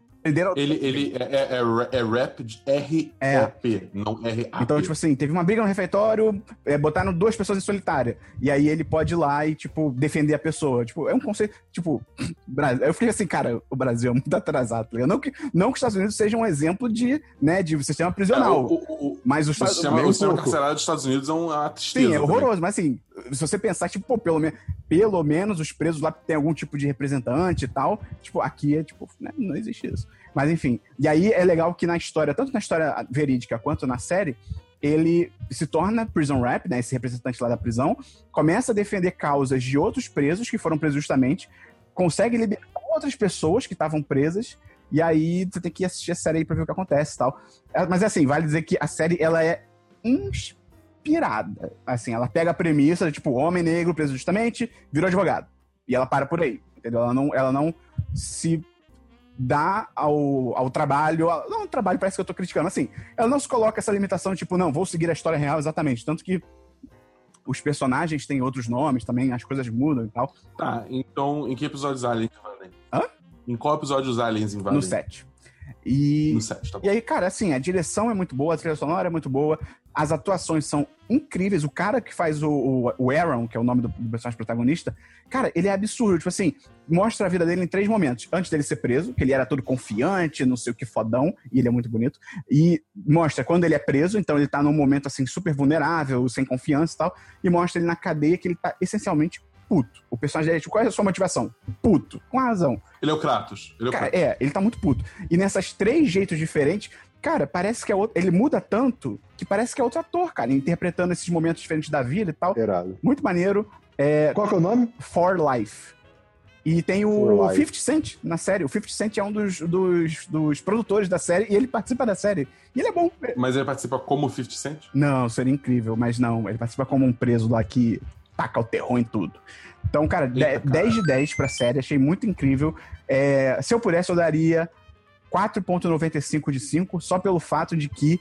S3: Ele, ele é, é, é, é rap de R-E-P, não R-A-P.
S1: Então, tipo assim, teve uma briga no refeitório, é, botaram duas pessoas em solitária. E aí ele pode ir lá e, tipo, defender a pessoa. Tipo, é um conceito. Tipo. Eu fiquei assim, cara, o Brasil é muito atrasado, tá? Não que, não que os Estados Unidos sejam um exemplo de, né, de sistema
S3: É,
S1: prisional.
S3: o, o, o,
S1: mas os
S3: o
S1: Estados
S3: sistema, o sistema
S1: pouco.
S3: carcerário dos Estados Unidos é uma tristeza.
S1: Sim, é
S3: também.
S1: horroroso, mas assim, se você pensar, tipo, pô, pelo, me- pelo menos os presos lá têm algum tipo de representante e tal, tipo, aqui é, tipo, né, não existe isso. Mas enfim, e aí é legal que na história, tanto na história verídica quanto na série, ele se torna prison rap, né, esse representante lá da prisão, começa a defender causas de outros presos que foram presos justamente, consegue libertar outras pessoas que estavam presas, e aí você tem que assistir a série aí pra ver o que acontece e tal. É, Mas assim, vale dizer que a série, ela é inspirada. Assim, ela pega a premissa de, tipo, homem negro preso justamente, virou advogado. E ela para por aí, entendeu? Ela não, ela não se dá ao, ao trabalho. ao- não, trabalho parece que eu tô criticando. Assim, ela não se coloca essa limitação, tipo, não, vou seguir a história real exatamente. Tanto que os personagens têm outros nomes também, as coisas mudam e tal.
S3: Tá, então em que episódio os aliens invadem?
S1: Hã?
S3: Em qual episódio os aliens invadem?
S1: No set. E,
S3: No 7, tá bom.
S1: e aí, cara, assim, a direção é muito boa, a trilha sonora é muito boa. As atuações são incríveis. O cara que faz o, o, Aaron, que é o nome do, do personagem protagonista, cara, ele é absurdo. Tipo assim, mostra a vida dele em três momentos. Antes dele ser preso, que ele era todo confiante, não sei o que, fodão, e ele é muito bonito. E mostra quando ele é preso, então ele tá num momento, assim, super vulnerável, sem confiança e tal. E mostra ele na cadeia que ele tá essencialmente puto. O personagem dele, tipo, qual é a sua motivação? Puto. Com razão.
S3: Ele é o Kratos. Ele é, o
S1: Cara,
S3: Kratos.
S1: é, ele tá muito puto. E nessas três jeitos diferentes, cara, parece que é outro. Ele muda tanto que parece que é outro ator, cara, interpretando esses momentos diferentes da vida e tal.
S2: Irado.
S1: Muito maneiro. É,
S2: Qual que é o nome?
S1: For Life. E tem o
S2: For Life.
S1: 50 Cent na série. O 50 Cent é um dos, dos, dos produtores da série e ele participa da série. E ele é bom.
S3: Mas ele participa como 50 Cent?
S1: Não, seria incrível, mas não. Ele participa como um preso lá que taca o terror em tudo. Então, cara,
S3: Eita,
S1: de-
S3: cara.
S1: 10 de 10 pra série, achei muito incrível. É, se eu pudesse, eu daria 4.95 de 5, só pelo fato de que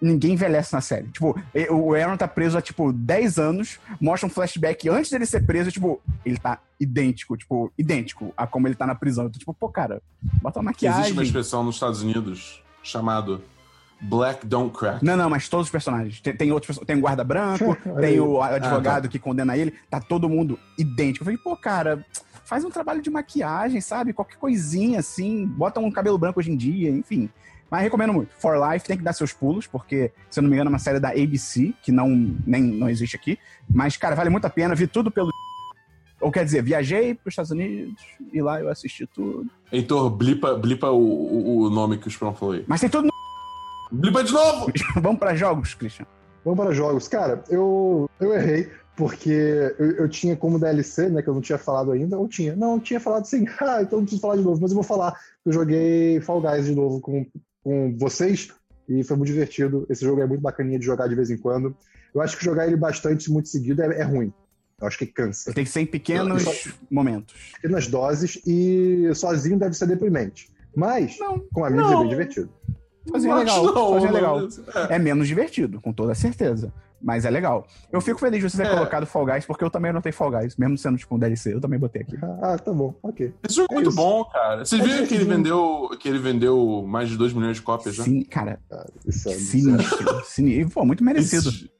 S1: ninguém envelhece na série. Tipo, o Aaron tá preso há, tipo, 10 anos, mostra um flashback antes dele ser preso, tipo, ele tá idêntico, tipo, idêntico a como ele tá na prisão. Então, tipo, pô, cara, bota uma
S3: Existe
S1: maquiagem.
S3: uma expressão nos Estados Unidos chamado Black Don't Crack.
S1: Não, não, mas todos os personagens. Tem, tem outros tem o guarda branco, tem o advogado
S3: tá.
S1: que condena ele, tá todo mundo idêntico. Eu falei, pô, cara, faz um trabalho de maquiagem, sabe? Qualquer coisinha assim, bota um cabelo branco hoje em dia, enfim. Mas recomendo muito. For Life tem que dar seus pulos, porque, se eu não me engano, é uma série da ABC, que não, nem, não existe aqui. Mas, cara, vale muito a pena. Vi tudo pelo. Ou quer dizer, viajei para os Estados Unidos e lá eu assisti tudo.
S3: Heitor, blipa, blipa o, o, o nome que o Sprão falou aí.
S1: Mas tem tudo no.
S3: Blipa de novo!
S1: Vamos para jogos, Christian.
S2: Vamos para jogos. Cara, eu, eu errei, porque eu, eu tinha como DLC, né, que eu não tinha falado ainda, ou tinha. Não, eu tinha falado sim. Ah, então não preciso falar de novo, mas eu vou falar. Eu joguei Fall Guys de novo com, com vocês e foi muito divertido. Esse jogo é muito bacaninha de jogar de vez em quando. Eu acho que jogar ele bastante, muito seguido, é, é ruim. Eu acho que cansa.
S1: Tem que ser em pequenos momentos.
S2: Pequenas doses e sozinho deve ser deprimente. Mas,
S1: Não,
S2: com amigos
S3: Não.
S2: é bem divertido.
S1: Sozinho é legal.
S3: não,
S1: sozinho é legal.
S3: é.
S1: É menos divertido, com toda certeza. Mas é legal. Eu fico feliz de você ter
S3: É.
S1: colocado Fall Guys, porque eu também anotei Fall Guys, mesmo sendo tipo um DLC, eu também botei aqui.
S2: Ah, tá bom, ok.
S3: Esse jogo é muito
S2: isso.
S3: bom, cara. Vocês
S2: É
S3: viram que ele, vendeu, que ele vendeu mais de 2 milhões de cópias já?
S1: Sim, cara,
S2: Cara, isso é
S1: sinistro. sinistro. E, pô, muito merecido.
S3: Esse-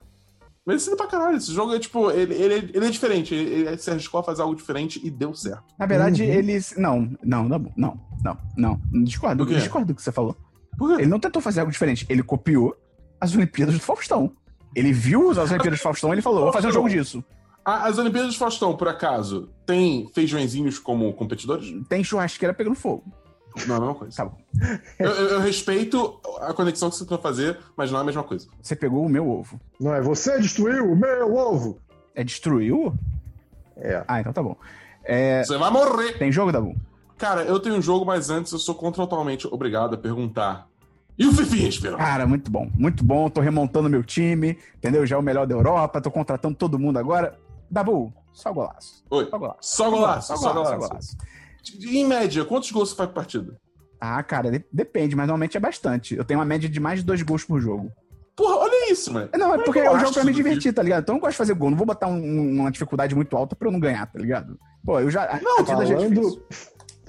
S3: Merecido pra caralho. Esse jogo é tipo, ele, ele, ele é diferente. Ele, ele se arriscou a fazer algo diferente e deu certo.
S1: Na verdade,
S2: Uhum.
S1: eles. Não, não, não, não, não, não. Discordo, discordo do que você falou. Ele não tentou fazer algo diferente, ele copiou as Olimpíadas do Faustão. Ele viu as Olimpíadas do Faustão e ele falou: vou fazer um jogo disso.
S3: As Olimpíadas de Faustão, por acaso, tem feijõezinhos como competidores?
S1: Tem churrasqueira pegando fogo.
S3: Não é a mesma coisa.
S1: Tá bom.
S3: Eu, eu- eu respeito a conexão que você tentou fazer, mas não é a mesma coisa.
S1: Você pegou o meu ovo.
S2: Não é você destruiu o meu ovo!
S1: É destruiu?
S2: É.
S1: Ah, então tá bom. É,
S3: Você vai morrer!
S1: tem jogo, Dabu?
S3: Cara, eu tenho um jogo, mas antes eu sou totalmente obrigado a perguntar. E o Fifinha, Esperão?
S1: Cara, muito bom, muito bom. Tô remontando meu time, entendeu? Já é o melhor da Europa, tô contratando todo mundo agora. Dabu, só golaço.
S3: Oi.
S1: Só golaço.
S3: Só golaço, só golaço.
S1: golaço.
S3: Em média, quantos gols você faz por partida?
S1: Ah, cara, de- depende, mas normalmente é bastante. Eu tenho uma média de mais de dois gols por jogo.
S3: Porra, olha isso, mano.
S1: Não, é porque eu jogo pra me divertir, tá ligado? Então eu não gosto de fazer gol. Não vou botar um- uma dificuldade muito alta pra eu não ganhar, tá ligado? Pô, eu já.
S3: Não,
S1: a vida já é.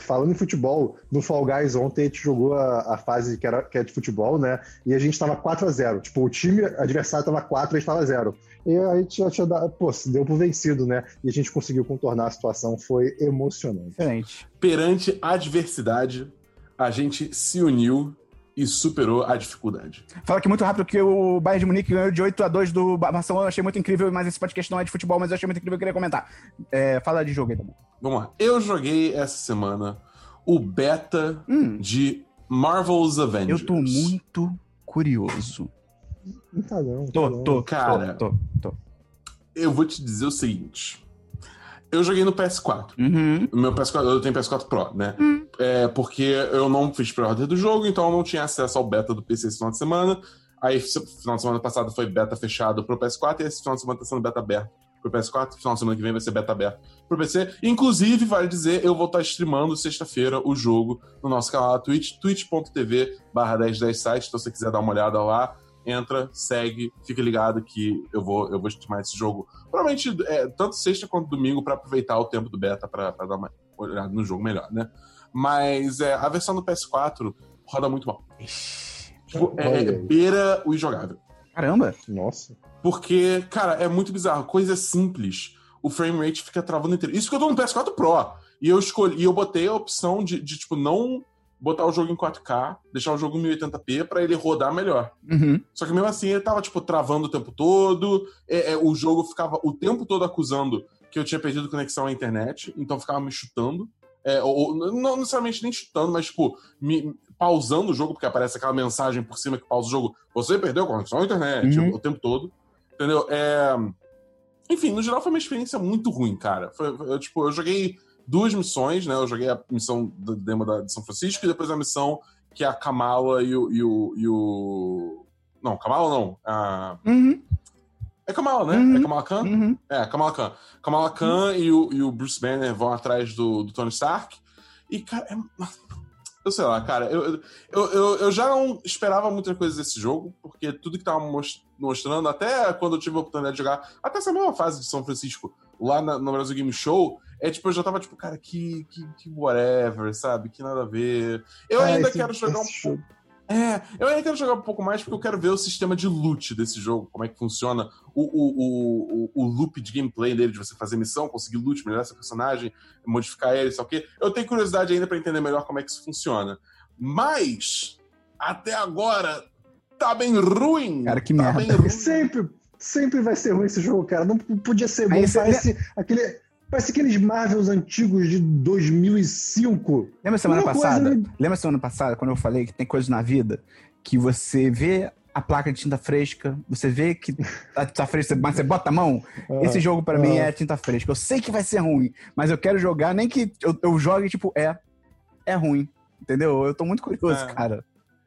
S2: Falando, em futebol, no Fall Guys ontem a gente jogou a, a fase que, era, que é de futebol, né? E a gente tava 4x0. Tipo, o time adversário tava 4 e a gente tava 0. E a gente já tinha dado. Pô, se deu por vencido, né? E a gente conseguiu contornar a situação. Foi emocionante.
S1: Diferente.
S3: Perante a adversidade, a gente se uniu e superou a dificuldade.
S1: Fala aqui muito rápido que o Bayern de Munique ganhou de 8 a 2 do Barcelona. Eu achei muito incrível, mas esse podcast não é de futebol, mas eu achei muito incrível. Eu queria comentar. É, fala de jogo aí, Dabu.
S3: Vamos lá. Eu joguei essa semana o beta
S1: Hum,
S3: de Marvel's Avengers.
S1: eu tô muito curioso.
S2: Não tá não. tá
S1: Tô,
S2: não.
S1: tô,
S3: Cara.
S1: tô, tô. tô.
S3: Eu vou te dizer o seguinte. Eu joguei no PS4.
S1: Uhum.
S3: O meu PS4, eu tenho PS4 Pro, né?
S1: Hum.
S3: É porque eu não fiz pré-order do jogo, então eu não tinha acesso ao beta do PC esse final de semana. Aí, final de semana passado foi beta fechado pro PS4, e esse final de semana tá sendo beta aberto pro PS4. Final de semana que vem vai ser beta aberto pro PC. Inclusive, vale dizer, eu vou estar streamando sexta-feira o jogo no nosso canal da Twitch, twitch.tv barra 1010 site. Então, se você quiser dar uma olhada lá, entra, segue, fica ligado que eu vou, eu vou streamar esse jogo. Provavelmente é, tanto sexta quanto domingo para aproveitar o tempo do beta para dar uma olhada no jogo melhor, né? Mas é, a versão do PS4 roda muito mal. Tipo, é, é beira o injogável.
S1: Caramba!
S2: Nossa.
S3: Porque, cara, é muito bizarro. Coisa simples. O frame rate fica travando inteiro. Isso que eu tô no PS4 Pro. E eu escolhi, e eu botei a opção de, de, tipo, não botar o jogo em 4K, deixar o jogo em 1080p pra ele rodar melhor.
S1: Uhum.
S3: Só que mesmo assim ele tava, tipo, travando o tempo todo. É, é, o jogo ficava o tempo todo acusando que eu tinha perdido conexão à internet, então ficava me chutando. É, ou, não necessariamente nem chutando, mas, tipo, me, pausando o jogo, porque aparece aquela mensagem por cima que pausa o jogo. Você perdeu a conexão à internet
S1: Uhum.
S3: o, tempo todo. Entendeu? É, Enfim, no geral foi uma experiência muito ruim, cara. Foi- eu, tipo, eu joguei duas missões, né? Eu joguei a missão do demo da, de São Francisco e depois a missão que é a Kamala e o. E o, e o... Não, Kamala não. A...
S1: Uhum.
S3: É Kamala, né?
S1: Uhum.
S3: É Kamala Khan?
S1: Uhum.
S3: É, Kamala Khan. Kamala Khan e, o, e o Bruce Banner vão atrás do, do Tony Stark. E, cara, é... eu sei lá, cara, eu, eu, eu, eu já não esperava muita coisa desse jogo, porque tudo que tava mos- mostrando, até quando eu tive a oportunidade de jogar, até essa mesma fase de São Francisco, lá na- no Brasil Game Show, é tipo, eu já tava tipo, cara, que, que, que whatever, sabe? Que nada a ver. Eu
S2: Ah,
S3: ainda
S2: esse-
S3: quero jogar um
S2: jogo.
S3: É, eu ainda quero jogar um pouco mais porque eu quero ver o sistema de loot desse jogo, como é que funciona o, o, o, o, o loop de gameplay dele, de você fazer missão, conseguir loot, melhorar seu personagem, modificar ele, só que eu tenho curiosidade ainda pra entender melhor como é que isso funciona. Mas, até agora, tá bem ruim.
S1: Cara, que
S3: tá
S1: merda.
S3: bem ruim.
S2: Sempre, sempre vai ser ruim esse jogo, cara. Não podia ser bom. Parece, aquele, parece aqueles Marvels antigos de 2005.
S1: Lembra semana
S2: Uma coisa,
S1: passada?
S2: né?
S1: Lembra semana passada quando eu falei que tem coisas na vida que você vê a placa de tinta fresca, você vê que a tinta fresca, mas você bota a mão? Esse jogo pra mim
S2: ah.
S1: é tinta fresca. Eu sei que vai ser ruim, mas eu quero jogar, nem que eu, eu jogue, tipo, é, é ruim. Entendeu? Eu tô muito curioso,
S3: É.
S1: cara.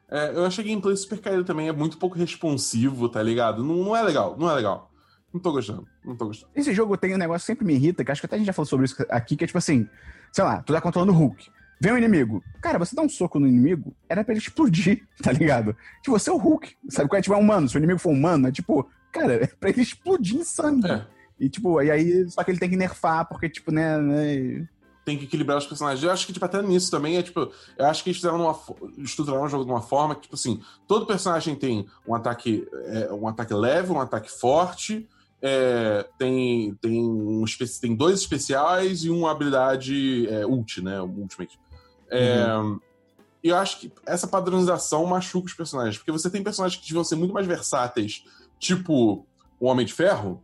S3: É, eu achei gameplay super caído também, é muito pouco responsivo, tá ligado? Não, não é legal, não é legal. Não tô gostando, não tô gostando.
S1: Esse jogo tem um negócio que sempre me irrita, que acho que até a gente já falou sobre isso aqui, que é tipo assim, sei lá, tu tá controlando o Hulk. Vem um inimigo. Cara, você dá um soco no inimigo, era pra ele explodir, tá ligado? Tipo, você é o Hulk. Sabe qual é? Tipo, é humano. Se o inimigo for humano, é tipo, cara, é pra ele explodir em sangue.
S3: É.
S1: E tipo, e aí, só que ele tem que nerfar, porque, tipo, né. né
S3: tem que equilibrar os personagens. Eu acho que, tipo, até nisso também é, tipo, eu acho que eles fizeram uma, estruturaram o jogo de uma forma que, tipo assim, todo personagem tem um ataque, é, um ataque leve, um ataque forte, é, tem, tem, um, tem dois especiais e uma habilidade é, ult, né? Ultimate. É, E eu acho que essa padronização machuca os personagens, porque você tem personagens que deviam ser muito mais versáteis, tipo o Homem de Ferro,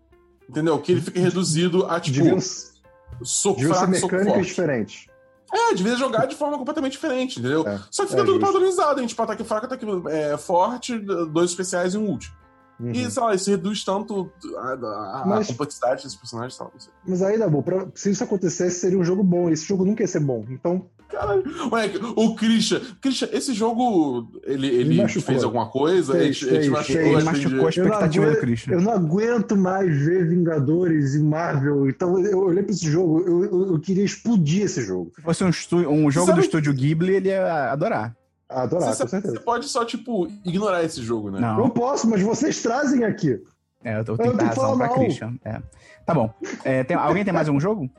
S3: entendeu? Que ele fica reduzido a, tipo,
S2: Deviam,
S3: soco
S2: deviam ser
S3: fraco, soco
S2: mecânicas
S3: forte.
S2: diferentes.
S3: É, devia jogar de forma completamente diferente, entendeu?
S2: É,
S3: Só que fica
S2: é
S3: tudo
S2: justo.
S3: padronizado, hein? Tipo, ataque fraco, ataque é, forte, dois especiais e um ult.
S2: Uhum.
S3: E, sei lá, isso reduz tanto a, a- a
S2: Mas-
S3: complexidade desses personagens, sei.
S2: Mas aí, Dabu, pra- se isso acontecesse, seria um jogo bom. Esse jogo nunca ia ser bom. Então,
S3: Caralho. Moleque, o Christian. Christian, esse jogo, ele, ele fez alguma coisa?
S2: Fez,
S3: ele, ele te
S2: fez,
S3: machucou,
S2: fez.
S1: Ele
S3: assim,
S1: machucou a
S3: de-
S2: eu não,
S1: expectativa do
S2: aguento,
S1: Christian.
S2: eu não aguento mais ver Vingadores e Marvel. Então, eu olhei pra esse jogo, eu, eu- eu queria explodir esse jogo.
S1: Se fosse um, um jogo
S3: Sabe-
S1: do estúdio Ghibli, ele ia adorar.
S2: Adorar,
S3: Você,
S2: com certeza.
S3: você pode só, tipo, ignorar esse jogo, né?
S1: Não.
S2: Eu posso, mas vocês trazem aqui.
S1: É, eu, tenho que dar razão
S2: falar
S1: pra
S2: mal.
S1: Christian. É. Tá bom. É, tem- alguém tem mais um jogo?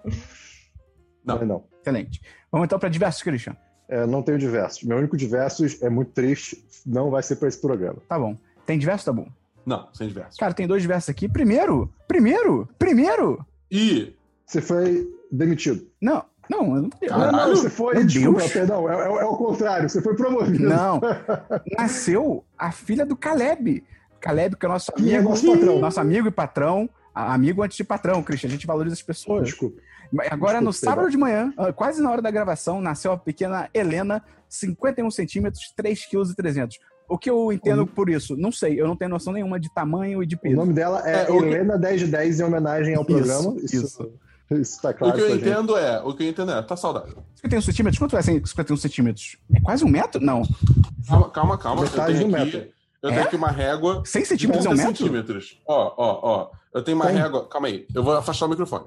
S3: Não.
S2: Não.
S1: Excelente. Vamos então pra diversos, Christian.
S2: É, não tenho diversos. Meu único diversos é muito triste. Não vai ser pra esse programa.
S1: Tá bom. Tem diversos, tá bom?
S3: Não, sem diversos.
S1: Cara, tem dois diversos aqui. Primeiro, primeiro, primeiro.
S3: E.
S2: Você foi demitido.
S1: Não, não, eu não
S3: Caralho.
S2: Não, não, você foi.
S1: Meu
S2: desculpa,
S1: Deus.
S2: perdão. É, é- é o contrário. Você foi promovido.
S1: Não. Nasceu a filha do Caleb. Caleb, que é nosso
S2: é
S1: amigo.
S2: nosso patrão.
S1: Nosso amigo e patrão. Amigo antes de patrão, Christian. A gente valoriza as pessoas.
S2: Desculpa.
S1: Agora,
S2: Desculpa,
S1: no sábado
S2: perdão.
S1: de manhã, ah, quase na hora da gravação, nasceu a pequena Helena, 51 centímetros, 3,3 kg. O que eu entendo
S2: O-
S1: por isso? Não sei. Eu não tenho noção nenhuma de tamanho e de
S2: O
S1: peso.
S2: nome dela é,
S3: É, o-
S2: Helena 10 de 10 em homenagem ao
S1: Isso,
S2: programa. Isso,
S1: isso.
S2: isso tá
S3: O
S2: claro
S3: que eu
S2: pra gente.
S3: entendo é. O que eu entendo é. Tá saudável.
S1: 51 centímetros? Quanto é 51 centímetros? É quase um metro? Não.
S3: Calma, calma, calma. Eu
S2: Metade
S3: tenho
S2: do
S3: aqui.
S2: metro.
S3: Eu
S1: É?
S3: tenho aqui uma régua
S1: 100
S3: de
S1: centímetros é
S3: 30
S1: um metro?
S3: centímetros. Ó, ó, ó. Eu tenho uma
S2: Tem.
S3: régua. Calma aí. Eu vou afastar o microfone.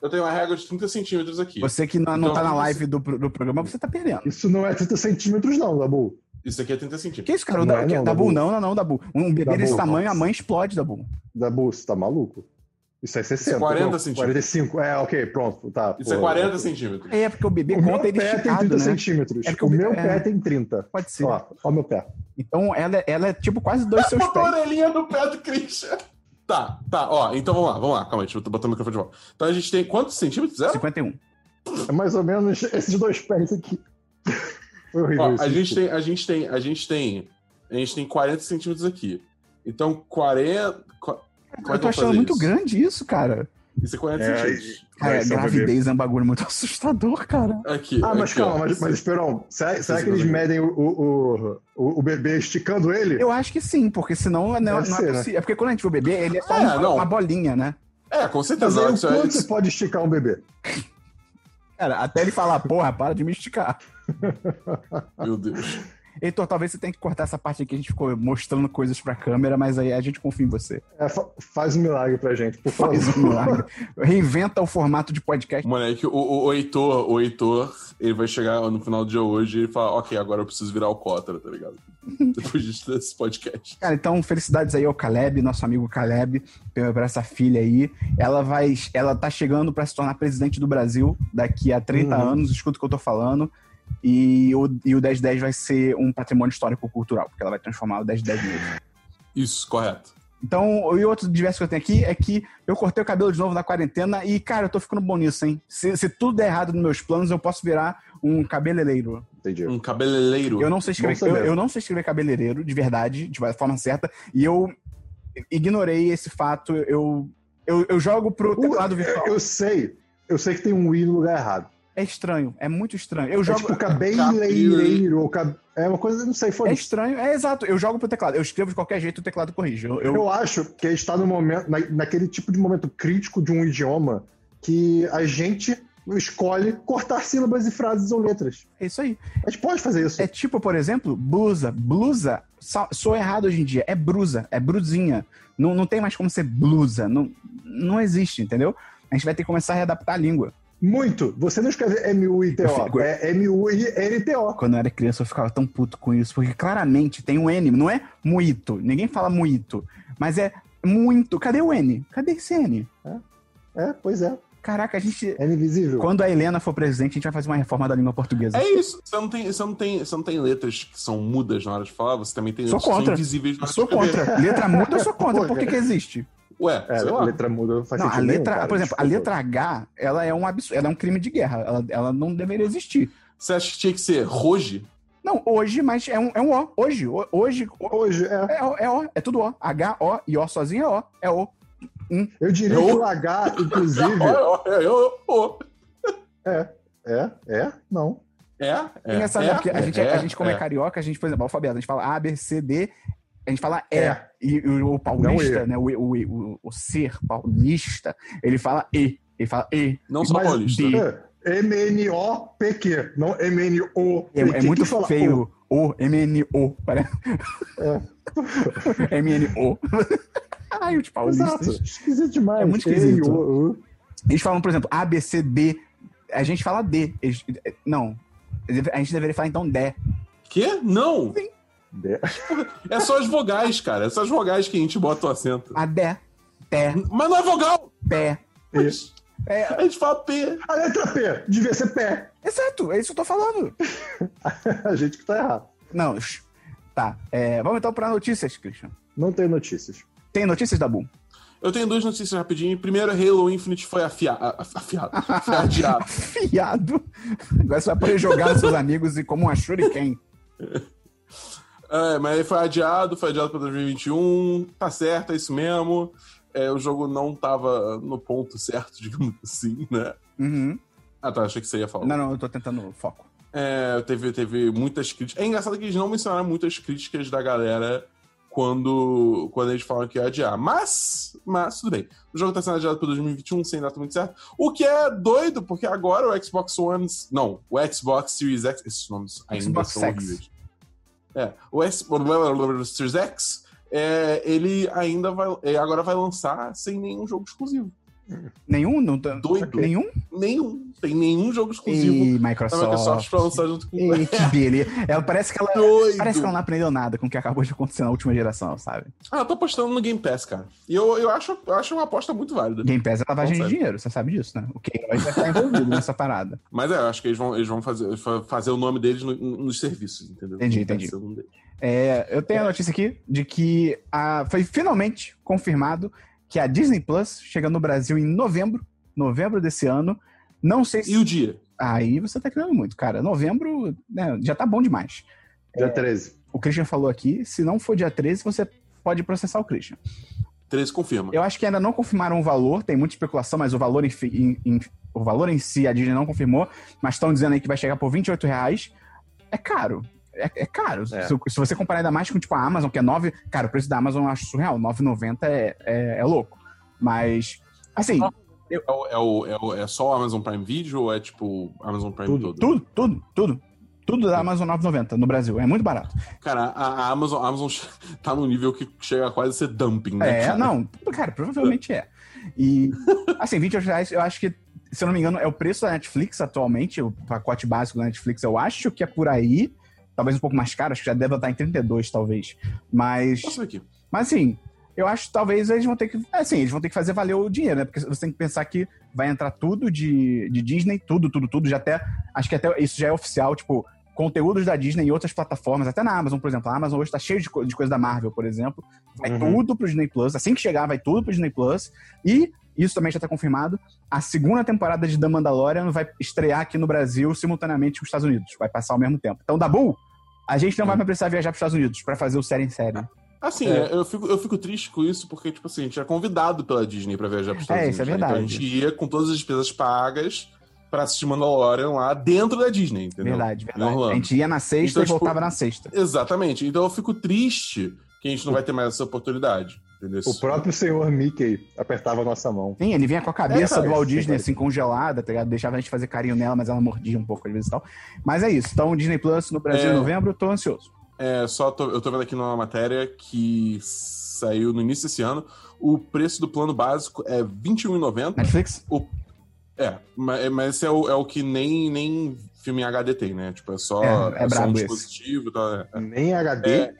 S3: Eu tenho uma régua de 30 centímetros aqui.
S1: Você que não, não
S3: Então,
S1: tá na live do, do programa, você tá perdendo.
S2: Isso não é 30 centímetros, não, Dabu.
S3: Isso aqui é 30
S1: Que
S3: centímetros.
S1: isso, cara? O
S2: Não
S1: da,
S2: é
S1: que-
S2: não,
S1: Dabu,
S2: Dabu.
S1: não, não, não, Dabu. Um bebê
S2: Dabu,
S1: desse tamanho, a
S3: nossa.
S1: mãe explode, Dabu.
S2: Dabu, você tá maluco? Isso é 60.
S3: 40
S2: não,
S3: centímetros.
S2: 45. É, ok, pronto. Tá,
S3: Isso
S2: pô.
S3: é 40 centímetros.
S1: É, porque o bebê
S2: O meu
S1: conta ele
S2: pé tem
S1: esticado,
S2: 30
S1: né?
S2: centímetros.
S1: É porque
S2: o
S1: o-
S2: meu
S1: é.
S2: pé tem 30.
S1: Pode ser.
S2: Ó, ó o meu pé.
S1: Então ela, ela é tipo quase dois seus
S3: Botou a
S1: pés.
S3: orelhinha no pé do Christian. Tá, tá, ó, então vamos lá, vamos lá, calma aí, deixa eu botar o microfone de volta. Então a gente tem quantos centímetros? Zero?
S1: 51.
S2: É mais ou menos esses dois pés aqui. Foi horrível
S3: Ó,
S2: isso,
S3: a gente tem, a gente tem, a gente tem, a gente tem 40 centímetros aqui. Então 40. Como é
S1: Eu
S3: que
S1: tô achando muito
S3: isso?
S1: grande isso, cara.
S3: Isso é 40
S2: É,
S3: centímetros.
S1: Cara, gravidez é um bagulho muito assustador, cara.
S3: Aqui.
S2: Ah, mas
S3: aqui,
S2: calma,
S3: ó.
S2: mas, mas Esperão, será, será que
S3: Sim,
S2: eles medem o, o, o, o bebê esticando ele?
S1: Eu acho que sim, porque senão não, não é
S2: ser, né?
S1: possível. É porque quando a gente vê o bebê, ele é só
S3: É,
S1: uma, uma bolinha, né?
S3: É, com
S2: Mas
S3: certeza.
S2: aí, o
S3: Isso é-
S2: quanto você pode esticar um bebê?
S1: Cara, até ele falar, porra, para de me esticar.
S3: Meu Deus.
S1: Heitor, talvez você tenha que cortar essa parte aqui, a gente ficou mostrando coisas pra câmera, mas aí a gente confia em você.
S2: É, fa- faz um milagre pra gente, por favor.
S1: Faz um milagre. Reinventa o formato de podcast.
S3: Moleque, o, o, o Heitor, o Heitor, ele vai chegar no final do dia hoje e ele fala, ok, agora eu preciso virar alcoólatra, tá ligado? Depois disso, desse podcast.
S1: Cara, então felicidades aí ao Caleb, nosso amigo Caleb, por essa filha aí. Ela vai, ela tá chegando pra se tornar presidente do Brasil daqui a 30
S2: Uhum.
S1: anos, escuta o que eu tô falando. E o, e o 1010 vai ser um patrimônio histórico-cultural, porque ela vai transformar o 1010 mesmo.
S3: Isso, correto.
S1: Então, e outro diverso que eu tenho aqui é que eu cortei o cabelo de novo na quarentena e, cara, eu tô ficando bom nisso, hein? Se, se tudo der errado nos meus planos, eu posso virar um cabeleireiro.
S2: Entendi.
S3: Um cabeleireiro.
S1: Eu não sei escrever, eu, eu não sei escrever cabeleireiro, de verdade, de forma certa, e eu ignorei esse fato. Eu, eu, eu jogo pro teclado virtual.
S2: Eu, eu sei, eu sei que tem um i no lugar errado.
S1: É estranho, é muito estranho. Eu
S2: É
S1: jogo.
S2: tipo cabeleireiro, ou cab... é uma coisa, não sei,
S1: É
S2: foi
S1: estranho, é exato. Eu jogo pro teclado. Eu escrevo de qualquer jeito, o teclado corrige. Eu, eu-
S2: Eu acho que a gente está no momento, na- naquele tipo de momento crítico de um idioma que a gente escolhe cortar sílabas e frases ou letras.
S1: É isso aí.
S2: A gente pode fazer isso.
S1: É tipo, por exemplo, blusa. Blusa soa errado hoje em dia. É brusa, é brusinha. Não, não tem mais como ser blusa. Não, não existe, entendeu? A gente vai ter que começar a readaptar a língua.
S2: Muito. Você não escreve M-U-I-T-O,
S1: fico-
S2: é M-U-I-N-T-O.
S1: Quando eu era criança, eu ficava tão puto com isso, porque claramente tem um N, não é muito. Ninguém fala muito, mas é muito. Cadê o N? Cadê esse N?
S2: É, pois é.
S1: Caraca, a gente.
S2: É invisível.
S1: Quando a Helena for presidente, a gente vai fazer uma reforma da língua portuguesa.
S3: É isso. Você não, tem, você, não tem, você não tem letras que são mudas na hora de falar, você também tem
S1: Sou
S3: letras que são
S1: contra.
S3: invisíveis na hora
S1: sou
S3: de escrever.
S1: contra. Letra muda, eu sou contra. Por que, que existe?
S3: Ué,
S2: É,
S3: sei
S2: a
S3: lá.
S2: letra muda, faz
S1: Não, a
S2: nenhum,
S1: letra,
S2: cara,
S1: por exemplo, a
S2: desculpa.
S1: letra H, ela é um absurdo, ela é um crime de guerra. Ela, ela não deveria existir.
S3: Você acha que tinha que ser roge?
S1: Não, hoje, mas é um, é um O. Hoje, hoje,
S2: Hoje, é.
S1: é, O, é O, é tudo O. H, O e O sozinho é O. É O.
S2: Eu diria
S3: Eu-
S2: que o H, inclusive.
S3: Ó, ó, ó.
S2: é, é, é, não.
S3: É, é. É,
S1: né? Porque a gente,
S3: é,
S1: a gente, como é.
S3: é.
S1: carioca, a gente, por exemplo, alfabeto, a gente fala A, B, C, D, a gente fala E.
S2: É.
S1: E, o, o paulista,
S2: Não E.
S1: né? O, o, o, o ser paulista, ele fala E. Ele fala E.
S3: Não só paulista.
S2: É, M-N-O-P-Q, não M-N-O.
S1: É, é muito feio. O, M-N-O. Parece. M-N-O. Ai, os
S2: Exato,
S1: paulistas.
S2: esquisito demais.
S1: É muito
S2: E,
S1: esquisito.
S2: o, o.
S1: Eles falam, por exemplo, A, B, C, D. A gente fala D. Eles- não. A gente deveria falar, então, D.
S3: Quê? Não!
S2: D.
S3: É só as vogais, cara. É só as vogais que a gente bota o acento.
S1: A D. Té.
S3: Mas não é vogal!
S1: Pé.
S2: P.
S1: É,
S3: A gente fala P.
S2: A letra P devia ser pé.
S1: exato, é isso que eu tô falando.
S2: A gente que tá errado.
S1: Não, tá. É, vamos então pra notícias, Christian.
S2: Não tem notícias.
S1: Tem notícias da Boom?
S3: Eu tenho duas notícias rapidinho. Primeiro, Halo Infinite foi afia... afiado. Foi adiado.
S1: Fiado. Agora você vai poder jogar com seus amigos e como uma shuriken.
S3: É, mas ele foi adiado, foi adiado pra 2021. Tá certo, é isso mesmo. É, o jogo não tava no ponto certo, digamos assim, né?
S1: Uhum.
S3: Ah, tá, achei que você ia falar.
S1: Não, não, eu tô tentando foco.
S3: É, teve, teve muitas críticas. É engraçado que eles não mencionaram muitas críticas da galera quando, quando eles falaram que ia adiar. Mas, mas, tudo bem. O jogo tá sendo adiado para 2021, sem data muito certa. O que é doido, porque agora o Xbox One. Não, o Xbox Series X. Esses nomes ainda
S1: Xbox
S3: são
S1: X.
S3: horríveis. É, o Xbox Series X, é, ele ainda vai. é, agora vai lançar sem nenhum jogo exclusivo.
S1: Nenhum? Não tá...
S3: Doido.
S1: Nenhum?
S3: Nenhum. Tem nenhum jogo exclusivo
S1: E
S3: da
S1: Microsoft.
S3: Microsoft pra lançar junto com o
S1: E que beleza. Ela parece que ela.
S3: Doido.
S1: Parece que ela não aprendeu nada com o que acabou de acontecer na última geração, sabe?
S3: Ah, eu tô apostando no Game Pass, cara. E eu, eu, acho, eu acho uma aposta muito válida.
S1: Game Pass é lavagem de dinheiro, você sabe disso, né? O que vai estar envolvido nessa parada.
S3: Mas é, eu acho que eles vão, eles vão fazer, fa- fazer o nome deles no- nos serviços, entendeu?
S1: Entendi, entendi. É, eu tenho a notícia aqui de que a- foi finalmente confirmado que a Disney Plus chega no Brasil em novembro, novembro desse ano. Não sei se.
S3: E o dia?
S1: Aí você tá criando muito, cara. Novembro né, já tá bom demais.
S2: Dia 13.
S1: O Christian falou aqui, se não for dia 13, você pode processar o Christian.
S3: 13 confirma.
S1: Eu acho que ainda não confirmaram o valor, tem muita especulação, mas o valor em, em- em- o valor em si a Disney não confirmou, mas estão dizendo aí que vai chegar por 28 reais. É caro. É, é caro.
S2: É.
S1: Se, se você comparar ainda mais com tipo a Amazon, que é 9. Cara, o preço da Amazon eu acho surreal. 9,90 é, é, é louco. Mas, assim,
S3: É, o, é, o, é, o- é só o Amazon Prime Video ou é tipo Amazon Prime
S2: Tudo,
S3: todo?
S1: tudo, tudo, tudo. Tudo da Amazon 9,90 no Brasil. É muito barato.
S3: Cara, a, a Amazon, a Amazon tá num nível que chega a quase ser dumping, né?
S1: É,
S3: cara?
S1: não, cara, provavelmente é. E, assim, 28 reais, eu acho que, se eu não me engano, é o preço da Netflix atualmente, o pacote básico da Netflix, eu acho que é por aí, talvez um pouco mais caro, acho que já deve estar em 32, talvez. Mas,
S3: Posso ver aqui.
S1: mas assim, eu acho que talvez eles vão ter que, assim, eles vão ter que fazer valer o dinheiro, né? Porque você tem que pensar que vai entrar tudo de, de Disney, tudo, tudo, tudo, já até, acho que até isso já é oficial, tipo, conteúdos da Disney em outras plataformas, até na Amazon, por exemplo. A Amazon hoje tá cheio de, co- de coisa da Marvel, por exemplo. Vai
S2: Uhum.
S1: tudo pro Disney Plus. Assim que chegar, vai tudo pro Disney Plus. E, isso também já tá confirmado, a segunda temporada de The Mandalorian vai estrear aqui no Brasil simultaneamente com os Estados Unidos. Vai passar ao mesmo tempo. Então, Dabu, a gente não vai mais precisar viajar pros Estados Unidos pra fazer o série em série.
S3: Assim,
S2: É.
S3: eu, fico, eu fico triste com isso, porque, tipo assim, a gente é convidado pela Disney pra viajar pros Estados
S1: É,
S3: Unidos.
S1: isso é
S3: né? Então a
S1: verdade.
S3: gente ia com todas as despesas pagas pra assistir Mandalorian lá dentro da Disney, entendeu?
S1: Verdade, verdade. A gente ia na sexta
S3: Então,
S1: e
S3: tipo,
S1: voltava na sexta.
S3: Exatamente. Então eu fico triste que a gente não vai ter mais essa oportunidade. Entendeu?
S2: O próprio senhor Mickey apertava a nossa mão.
S1: Sim, ele vinha com a cabeça
S3: É, cara,
S1: do Walt
S2: é
S1: Disney, assim, congelada, tá ligado? Deixava a gente fazer carinho nela, mas ela mordia um pouco às vezes e tal. Mas é isso. Então, Disney Plus no Brasil
S3: É.
S1: em novembro, tô ansioso.
S3: É, só tô- eu tô vendo aqui numa matéria que saiu no início desse ano. O preço do plano básico é R$21,90.
S1: Netflix?
S3: É, mas, mas esse é o, é o que nem, nem filme em HD tem, né? Tipo, é só,
S1: É, é
S3: só um
S1: brabo esse.
S3: dispositivo tal. é.
S2: Nem HD.
S3: É,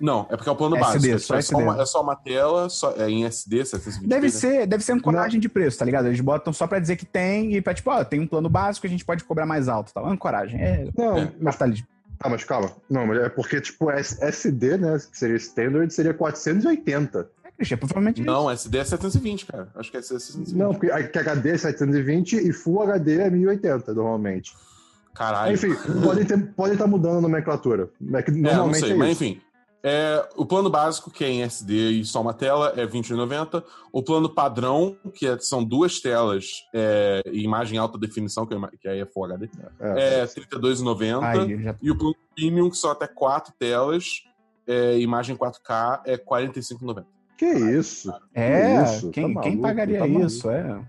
S3: Não, é porque é o plano
S1: SD,
S3: básico.
S1: só
S3: é, só uma, é só uma tela, só, é em SD, 720p.
S1: Deve
S3: né?
S1: ser, deve ser ancoragem de preço, tá ligado? Eles botam só pra dizer que tem e pra, tipo, ó, tem um plano básico, a gente pode cobrar mais alto e tal. Ancoragem. É
S2: Não,
S3: É.
S1: capitalismo.
S2: Tá, mas calma. Não, mas é porque, tipo, SD, né, que seria standard, seria 480.
S1: É, Christian, provavelmente é
S3: Não, SD é 720, cara. Acho que é 720.
S2: Não, porque HD é 720 e Full HD é 1080, normalmente.
S3: Caralho.
S2: Enfim, podem estar pode tá mudando a nomenclatura. É que
S3: É, não
S2: normalmente
S3: sei,
S2: é,
S3: mas
S2: isso.
S3: enfim. É, o plano básico, que é em SD e só uma tela, é R$21,90. O plano padrão, que é- são duas telas é, e imagem alta definição, que, é que aí é Full HD,
S2: É.
S3: é R$32,90.
S1: Aí, já...
S3: E o plano premium, que são até quatro telas, é, imagem 4K, é R$45,90.
S2: Que isso?
S1: É,
S2: isso?
S1: quem,
S2: Tá
S1: quem
S2: maluco,
S1: pagaria
S2: tá
S1: isso? É.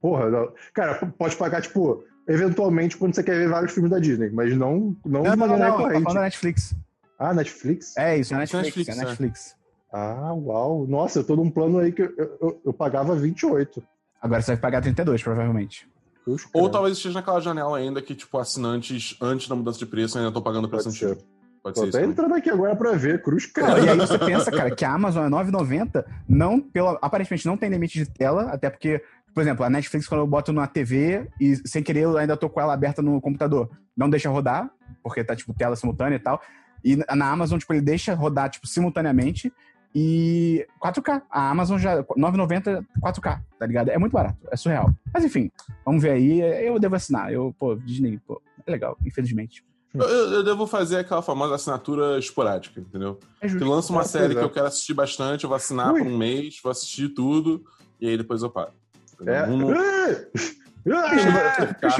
S2: Porra, não. cara, pode pagar, tipo, eventualmente quando você quer ver vários filmes da Disney, mas não, não,
S1: Não,
S2: de
S1: não, não,
S2: maneira
S1: não, tá
S2: recorrente.
S1: falando da Netflix.
S2: Ah, Netflix?
S1: É isso, é
S3: Isso é
S1: Netflix,
S3: Netflix,
S1: é
S3: é.
S1: Netflix.
S2: Ah, uau. Nossa, eu tô num plano aí que eu, eu, eu pagava 28.
S1: Agora você vai pagar 32, provavelmente.
S3: Ou talvez esteja naquela janela ainda que, tipo, assinantes, antes da mudança de preço, ainda estão pagando o preço
S2: Pode ser.
S3: antigo. Pode
S2: Tô
S3: ser isso.
S2: até entrando aqui agora pra ver, cruz
S1: Não,
S2: credo.
S1: e aí você pensa, cara, que a Amazon é 9,90, não pela, aparentemente não tem limite de tela, até porque, por exemplo, a Netflix, quando eu boto na TV e sem querer eu ainda tô com ela aberta no computador, não deixa rodar, porque tá, tipo, tela simultânea e tal. E na Amazon, tipo, ele deixa rodar, tipo, simultaneamente e 4K. A Amazon já, 9,90, 4K, tá ligado? É muito barato, é surreal. Mas enfim, vamos ver aí, eu devo assinar. Eu, pô, Disney, pô, é legal, infelizmente.
S3: Eu, eu- devo fazer aquela famosa assinatura esporádica, entendeu?
S1: É
S3: Que
S1: justo.
S3: lança uma
S2: Ah,
S3: série
S2: é.
S3: que eu quero assistir bastante, eu vou assinar
S2: Ui.
S3: por um mês, vou assistir tudo, e aí depois eu paro.
S2: É.
S3: Não-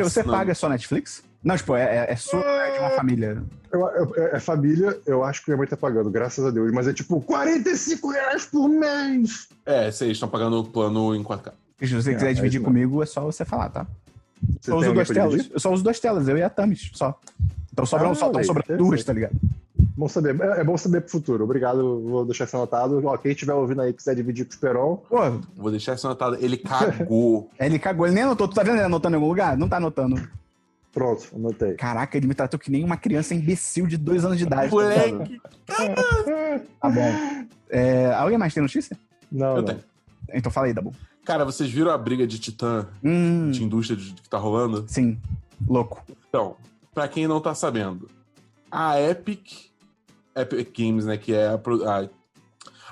S1: você paga só Netflix? Não, tipo, é, é, é sua, é de uma família.
S2: Eu- eu- é família, eu acho que minha mãe tá pagando, graças a Deus, mas é tipo 45 reais por mês.
S3: É, vocês estão pagando o plano em 4K.
S1: Christian, se você
S2: É,
S1: quiser
S2: é
S1: dividir
S2: isso
S1: comigo, é só você falar, tá?
S2: Você
S1: eu uso duas telas.
S2: dividir?
S1: Eu só uso duas telas, eu e a Tamis, só. Então sobram,
S2: Ah,
S1: só, tão
S2: velho,
S1: sobrando
S2: interessante.
S1: duas, tá ligado?
S2: Bom saber. É, é bom saber pro futuro. Obrigado, vou deixar isso anotado. Ó, quem estiver ouvindo aí quiser dividir com o Esperon.
S1: Pô,
S3: Vou deixar isso anotado. Ele cagou.
S1: ele cagou, ele nem anotou. Tu tá vendo ele anotando em algum lugar? Não tá anotando.
S2: Pronto, anotei.
S1: Caraca, ele me tratou que nem uma criança imbecil de dois anos de idade. tá?
S3: Moleque.
S1: Tá bom. É, alguém mais tem notícia?
S2: Não,
S3: Eu
S2: não.
S3: tenho.
S1: Então fala aí, Dabu.
S3: Cara, vocês viram a briga de Titã,
S1: Hum,
S3: de indústria de- que tá rolando?
S1: sim. Louco.
S3: Então, pra quem não tá sabendo, a Epic, Epic Games, né, que é a, a,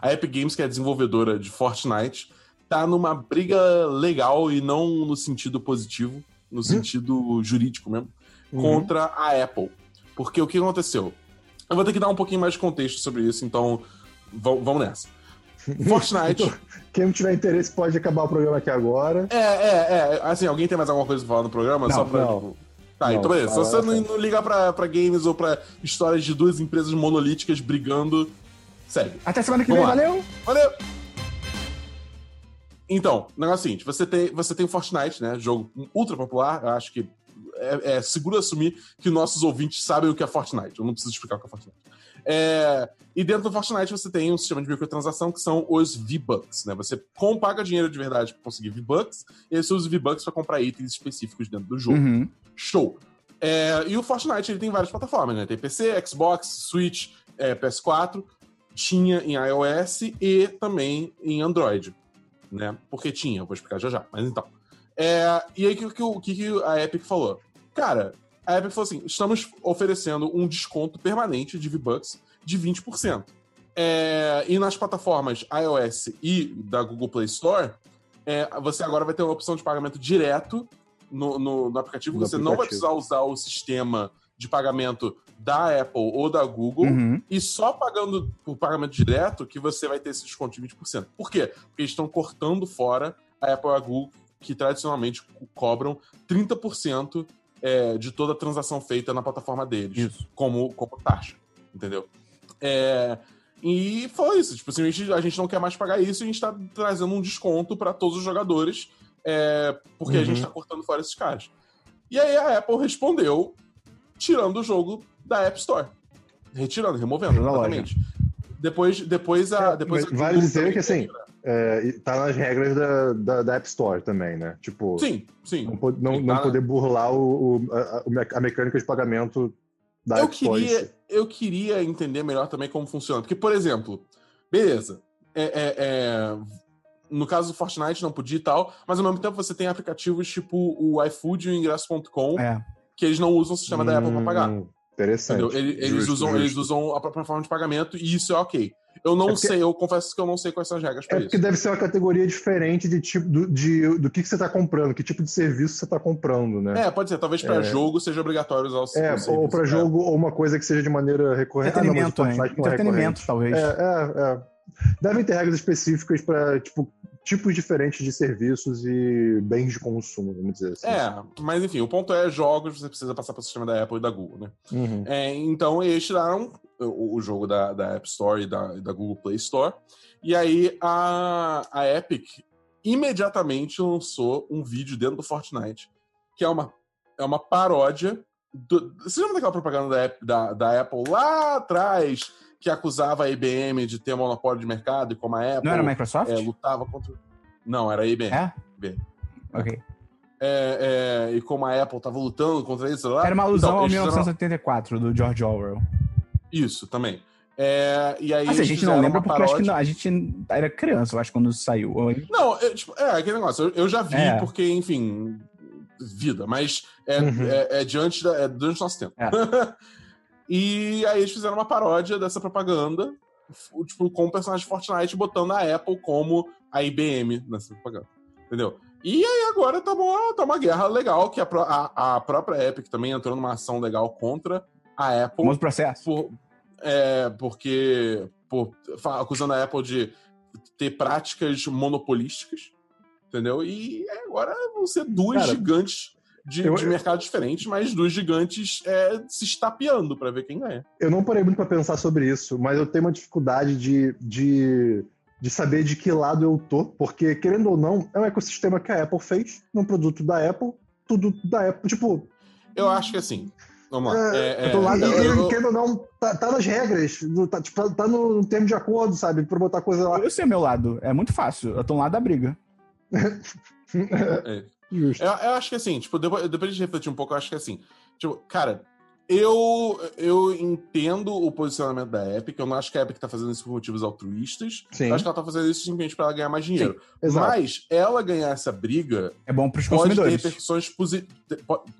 S3: a Epic Games, que é a desenvolvedora de Fortnite, tá numa briga legal e não no sentido positivo, no sentido jurídico mesmo,
S2: Uhum.
S3: contra a Apple. Porque o que aconteceu? Eu vou ter que dar um pouquinho mais de contexto sobre isso, então vamos nessa. Fortnite.
S2: Quem não tiver interesse pode acabar o programa aqui agora.
S3: É, é, é. Assim, alguém tem mais alguma coisa pra falar no programa?
S1: Não,
S3: Só pra.
S2: não.
S3: Tá,
S2: Não,
S3: então beleza. Se você não, não ligar pra, pra games ou pra histórias de duas empresas monolíticas brigando, segue.
S1: Até semana que vem, valeu!
S3: Valeu! Então, o negócio é o seguinte: você tem, você tem o Fortnite, né? Jogo ultra popular. Eu acho que é, é seguro assumir que nossos ouvintes sabem o que é Fortnite. Eu não preciso explicar o que é Fortnite. É, e dentro do Fortnite você tem um sistema de microtransação que são os V-Bucks, né? Você com, paga dinheiro de verdade pra conseguir V-Bucks, e aí você usa V-Bucks pra comprar itens específicos dentro do jogo.
S1: Uhum.
S3: Show. É, e o Fortnite ele tem várias plataformas, né? Tem PC, Xbox, Switch, é, PS4, tinha em iOS e também em Android, né? Porque tinha, eu vou explicar já já. Mas então. É, e aí, o que, que, o que que a Epic falou? Cara, a Epic falou assim: estamos oferecendo um desconto permanente de V-Bucks de 20%. É, e nas plataformas iOS e da Google Play Store, é, você agora vai ter uma opção de pagamento direto no, no- no aplicativo.
S2: No
S3: você não vai
S2: aplicativo.
S3: precisar usar o sistema de pagamento da Apple ou da Google.
S1: Uhum.
S3: E só pagando por pagamento direto que você vai ter esse desconto de 20%. Por quê? Porque eles estão cortando fora a Apple e a Google, que tradicionalmente co- cobram 30% é, de toda a transação feita na plataforma deles,
S1: Isso.
S3: como, como taxa. Entendeu? É, e foi isso. Tipo, assim, a gente, a não quer mais pagar isso e a gente está trazendo um desconto para todos os jogadores, é, porque a
S2: Uhum.
S3: gente está cortando fora esses caras. E aí a Apple respondeu tirando o jogo da App Store. Retirando, removendo
S2: Da
S3: completamente. Depois, depois a. Depois
S2: É,
S3: a
S2: Mas vale
S3: Google
S2: dizer que, assim,
S3: tirar.
S2: É, tá nas regras da, da, da App Store também, né? Tipo,
S3: Sim, sim.
S2: não, não,
S3: tá-
S2: poder burlar o, o- a, a me- a mecânica de pagamento da
S3: eu
S2: App Store.
S3: queria, eu queria entender melhor também como funciona. Porque, por exemplo, beleza. é- é- é, no caso do Fortnite não podia e tal, mas ao mesmo tempo você tem aplicativos tipo o iFood e o Ingresso.com
S1: É.
S3: que eles não usam o sistema da Apple pra pagar.
S2: Interessante.
S3: Ele- Eles,
S2: Justo,
S3: usam,
S2: justo.
S3: eles usam a própria forma de pagamento e isso é ok. Eu não
S2: É porque-
S3: sei, eu confesso que eu não sei quais são as regras pra
S2: É
S3: isso.
S2: porque deve ser uma categoria diferente de tipo do, de, do que, que você está comprando, que tipo de serviço você está comprando, né?
S3: É, pode ser. Talvez pra
S2: É.
S3: jogo seja obrigatório usar o,
S2: É,
S3: serviço.
S2: ou para
S3: É.
S2: jogo, ou uma coisa que seja de maneira recorrente. Ah, não, mas o
S1: Entretenimento?
S2: Fortnite não é
S1: Entretenimento, talvez.
S2: É, é, é. Devem ter regras específicas para tipo, tipos diferentes de serviços e bens de consumo, vamos dizer assim.
S3: É, mas enfim, o ponto é jogos, você precisa passar pelo sistema da Apple e da Google, né?
S2: Uhum.
S3: É, então eles tiraram o, o jogo da, da App Store e da, da Google Play Store. E aí a, a Epic imediatamente lançou um vídeo dentro do Fortnite, que é uma, é uma paródia. Do, você lembra daquela propaganda da, da, da Apple lá atrás, que acusava a IBM de ter monopólio de mercado e como a Apple
S1: Não era Microsoft?
S3: é, lutava contra. Não, era a IBM.
S1: É?
S3: IBM.
S1: Ok.
S3: É, é, e como a Apple tava lutando contra isso lá.
S1: Era uma alusão
S3: Então,
S1: ao
S3: eles fizeram-
S1: 1984, do George Orwell.
S3: Isso, também. É, e aí
S1: a gente não lembra porque eu acho que não- a gente era criança, eu acho, quando saiu.
S3: Não, é, tipo, é aquele negócio. Eu, eu já vi,
S1: É.
S3: porque, enfim, vida, mas é,
S2: Uhum.
S3: é, é diante, da, é durante o nosso tempo. E aí eles fizeram uma paródia dessa propaganda, tipo, com o personagem de Fortnite botando a Apple como a IBM nessa propaganda. Entendeu? E aí agora tá uma, tá uma guerra legal, que a, a, a própria Epic também entrou numa ação legal contra a Apple.
S1: Famoso processo.
S3: por, é, porque por, acusando a Apple de ter práticas monopolísticas, entendeu? E agora vão ser duas
S2: Cara,
S3: gigantes de,
S2: eu-
S3: de mercados diferentes, mas duas gigantes é, se estapeando pra ver quem ganha.
S2: Eu não parei muito para pensar sobre isso, mas eu tenho uma dificuldade de, de, de saber de que lado eu tô, porque, querendo ou não, é um ecossistema que a Apple fez, num produto da Apple, tudo da Apple. Tipo,
S3: Eu acho que assim, Vamos lá. É,
S2: eu tô lá,
S3: é,
S2: e,
S3: eu- eu-
S2: querendo ou não, tá, tá nas regras, no- tá, tipo, tá no termo de acordo, sabe? Pra botar coisa lá.
S1: Eu sei o meu lado. É muito fácil. Eu tô lá da briga.
S3: é. Eu, eu acho que assim, tipo, depois, depois de refletir um pouco, eu acho que assim, tipo, cara, eu, eu entendo o posicionamento da Epic, eu não acho que a Epic tá fazendo isso por motivos altruístas.
S2: Sim,
S3: Eu acho que ela tá fazendo isso simplesmente pra ela ganhar mais dinheiro.
S2: exato.
S3: Mas ela ganhar essa briga
S1: É bom pros
S3: pode ter
S1: consumidores.
S3: repercussões positivas,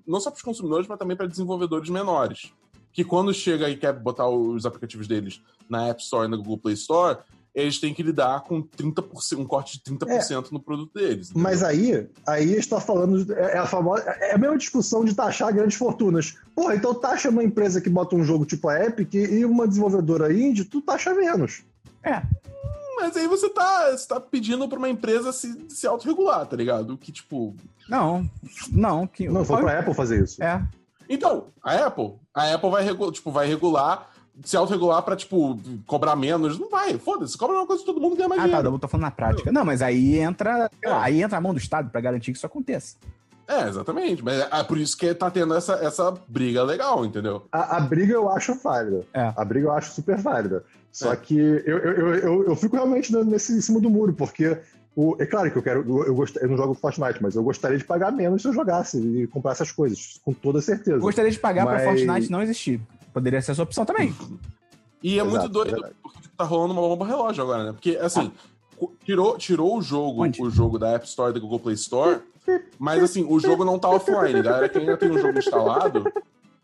S3: não só para os consumidores, mas também para desenvolvedores menores. Que quando chega e quer botar os aplicativos deles na App Store e na Google Play Store, eles têm que lidar com 30%, um corte de 30% no produto deles. entendeu?
S2: Mas aí, aí está falando, é é a famosa, é a mesma discussão de taxar grandes fortunas. Porra, então taxa uma empresa que bota um jogo tipo a Epic e uma desenvolvedora indie, tu taxa menos.
S1: É.
S3: Mas aí você tá, você tá pedindo pra uma empresa se, se autorregular, tá ligado? Que tipo.
S1: Não. Não. Que...
S2: Não, foi pra Apple fazer isso.
S1: É.
S3: Então, a Apple, a Apple vai, regu tipo, vai regular, se autorregular pra, tipo, cobrar menos. Não vai, foda-se, cobra uma coisa que todo mundo ganha mais
S1: Ah, tá.
S3: dinheiro.
S1: Eu tô falando na prática. Não, mas aí entra. sei lá, aí entra a mão do Estado pra garantir que isso aconteça.
S3: É, exatamente. Mas é por isso que tá tendo essa, essa briga legal, entendeu?
S2: A, a briga eu acho válida.
S1: É.
S2: A briga eu acho super válida. Só
S3: É.
S2: que eu, eu, eu, eu, eu fico realmente nesse em cima do muro, porque o, é claro que eu quero. Eu, eu, gost- eu não jogo Fortnite, mas eu gostaria de pagar menos se eu jogasse e comprasse as coisas, com toda certeza.
S1: Eu gostaria de pagar pra
S2: Mas-
S1: Fortnite não existir. Poderia ser essa opção também.
S3: E é
S2: Exato,
S3: muito doido,
S2: verdade.
S3: porque tá rolando uma bomba relógio agora, né? Porque, assim, co- tirou, tirou o jogo,
S1: Onde?
S3: o jogo da App Store e da Google Play Store, mas, assim, o jogo não tá offline. Galera que ainda tem o jogo instalado,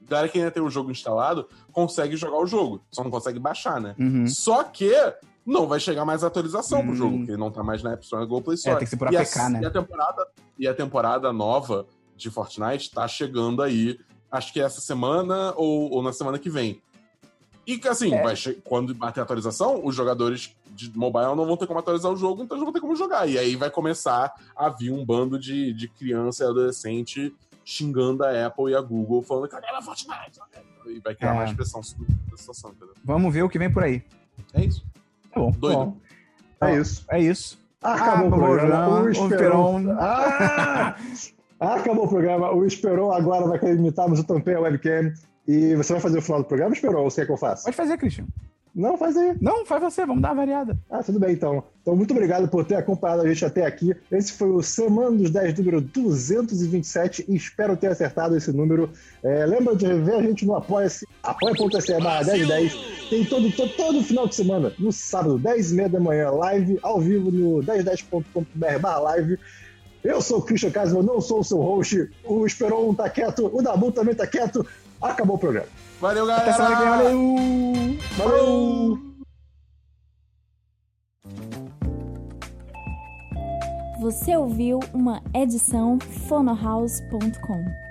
S3: galera que ainda tem o jogo instalado, consegue jogar o jogo. Só não consegue baixar, né?
S1: Uhum.
S3: Só que não vai chegar mais atualização pro
S1: Hum.
S3: jogo, porque ele não tá mais na App Store e Google Play
S1: É,
S3: Store.
S1: tem que ser por
S3: e,
S1: APK,
S3: a,
S1: né?
S3: e a temporada E a temporada nova de Fortnite tá chegando aí, acho que essa semana ou, ou na semana que vem. E que assim,
S1: É.
S3: quando bater a atualização, os jogadores de mobile não vão ter como atualizar o jogo, então eles não vão ter como jogar. E aí vai começar a vir um bando de, de criança e adolescente xingando a Apple e a Google, falando que é Fortnite. E vai criar
S1: É.
S3: mais pressão sobre a situação, entendeu?
S1: Vamos ver o que vem por aí.
S3: É isso.
S1: Tá bom.
S3: Doido.
S2: Bom, é isso.
S1: É isso.
S2: Acabou
S1: Acabou
S2: o
S1: o
S2: programa. O. Esperon. Ah! Acabou o programa. O Esperon agora vai querer imitar, mas eu tampei a webcam. E você vai fazer o final do programa, Esperon? Ou você quer que eu faça?
S1: Pode fazer, Christian.
S2: Não, faz aí.
S1: Não, faz você, vamos dar uma variada.
S2: Ah, tudo bem então. Então, muito obrigado por ter acompanhado a gente até aqui. Esse foi o Semana dos 10, número 227, e espero ter acertado esse número. É, lembra de ver a gente no Apoia-se, apoia.se barra 1010. Tem todo, todo, todo final de semana, no sábado, 10h30 da manhã, live, ao vivo no 1010.com.br barra live. Eu sou o Christian Casman, não sou o seu host. O Esperon tá quieto, o Dabu também tá quieto. Acabou o programa.
S3: Valeu, galera!
S1: valeu!
S2: Valeu!
S5: Você ouviu uma edição fonohouse.com.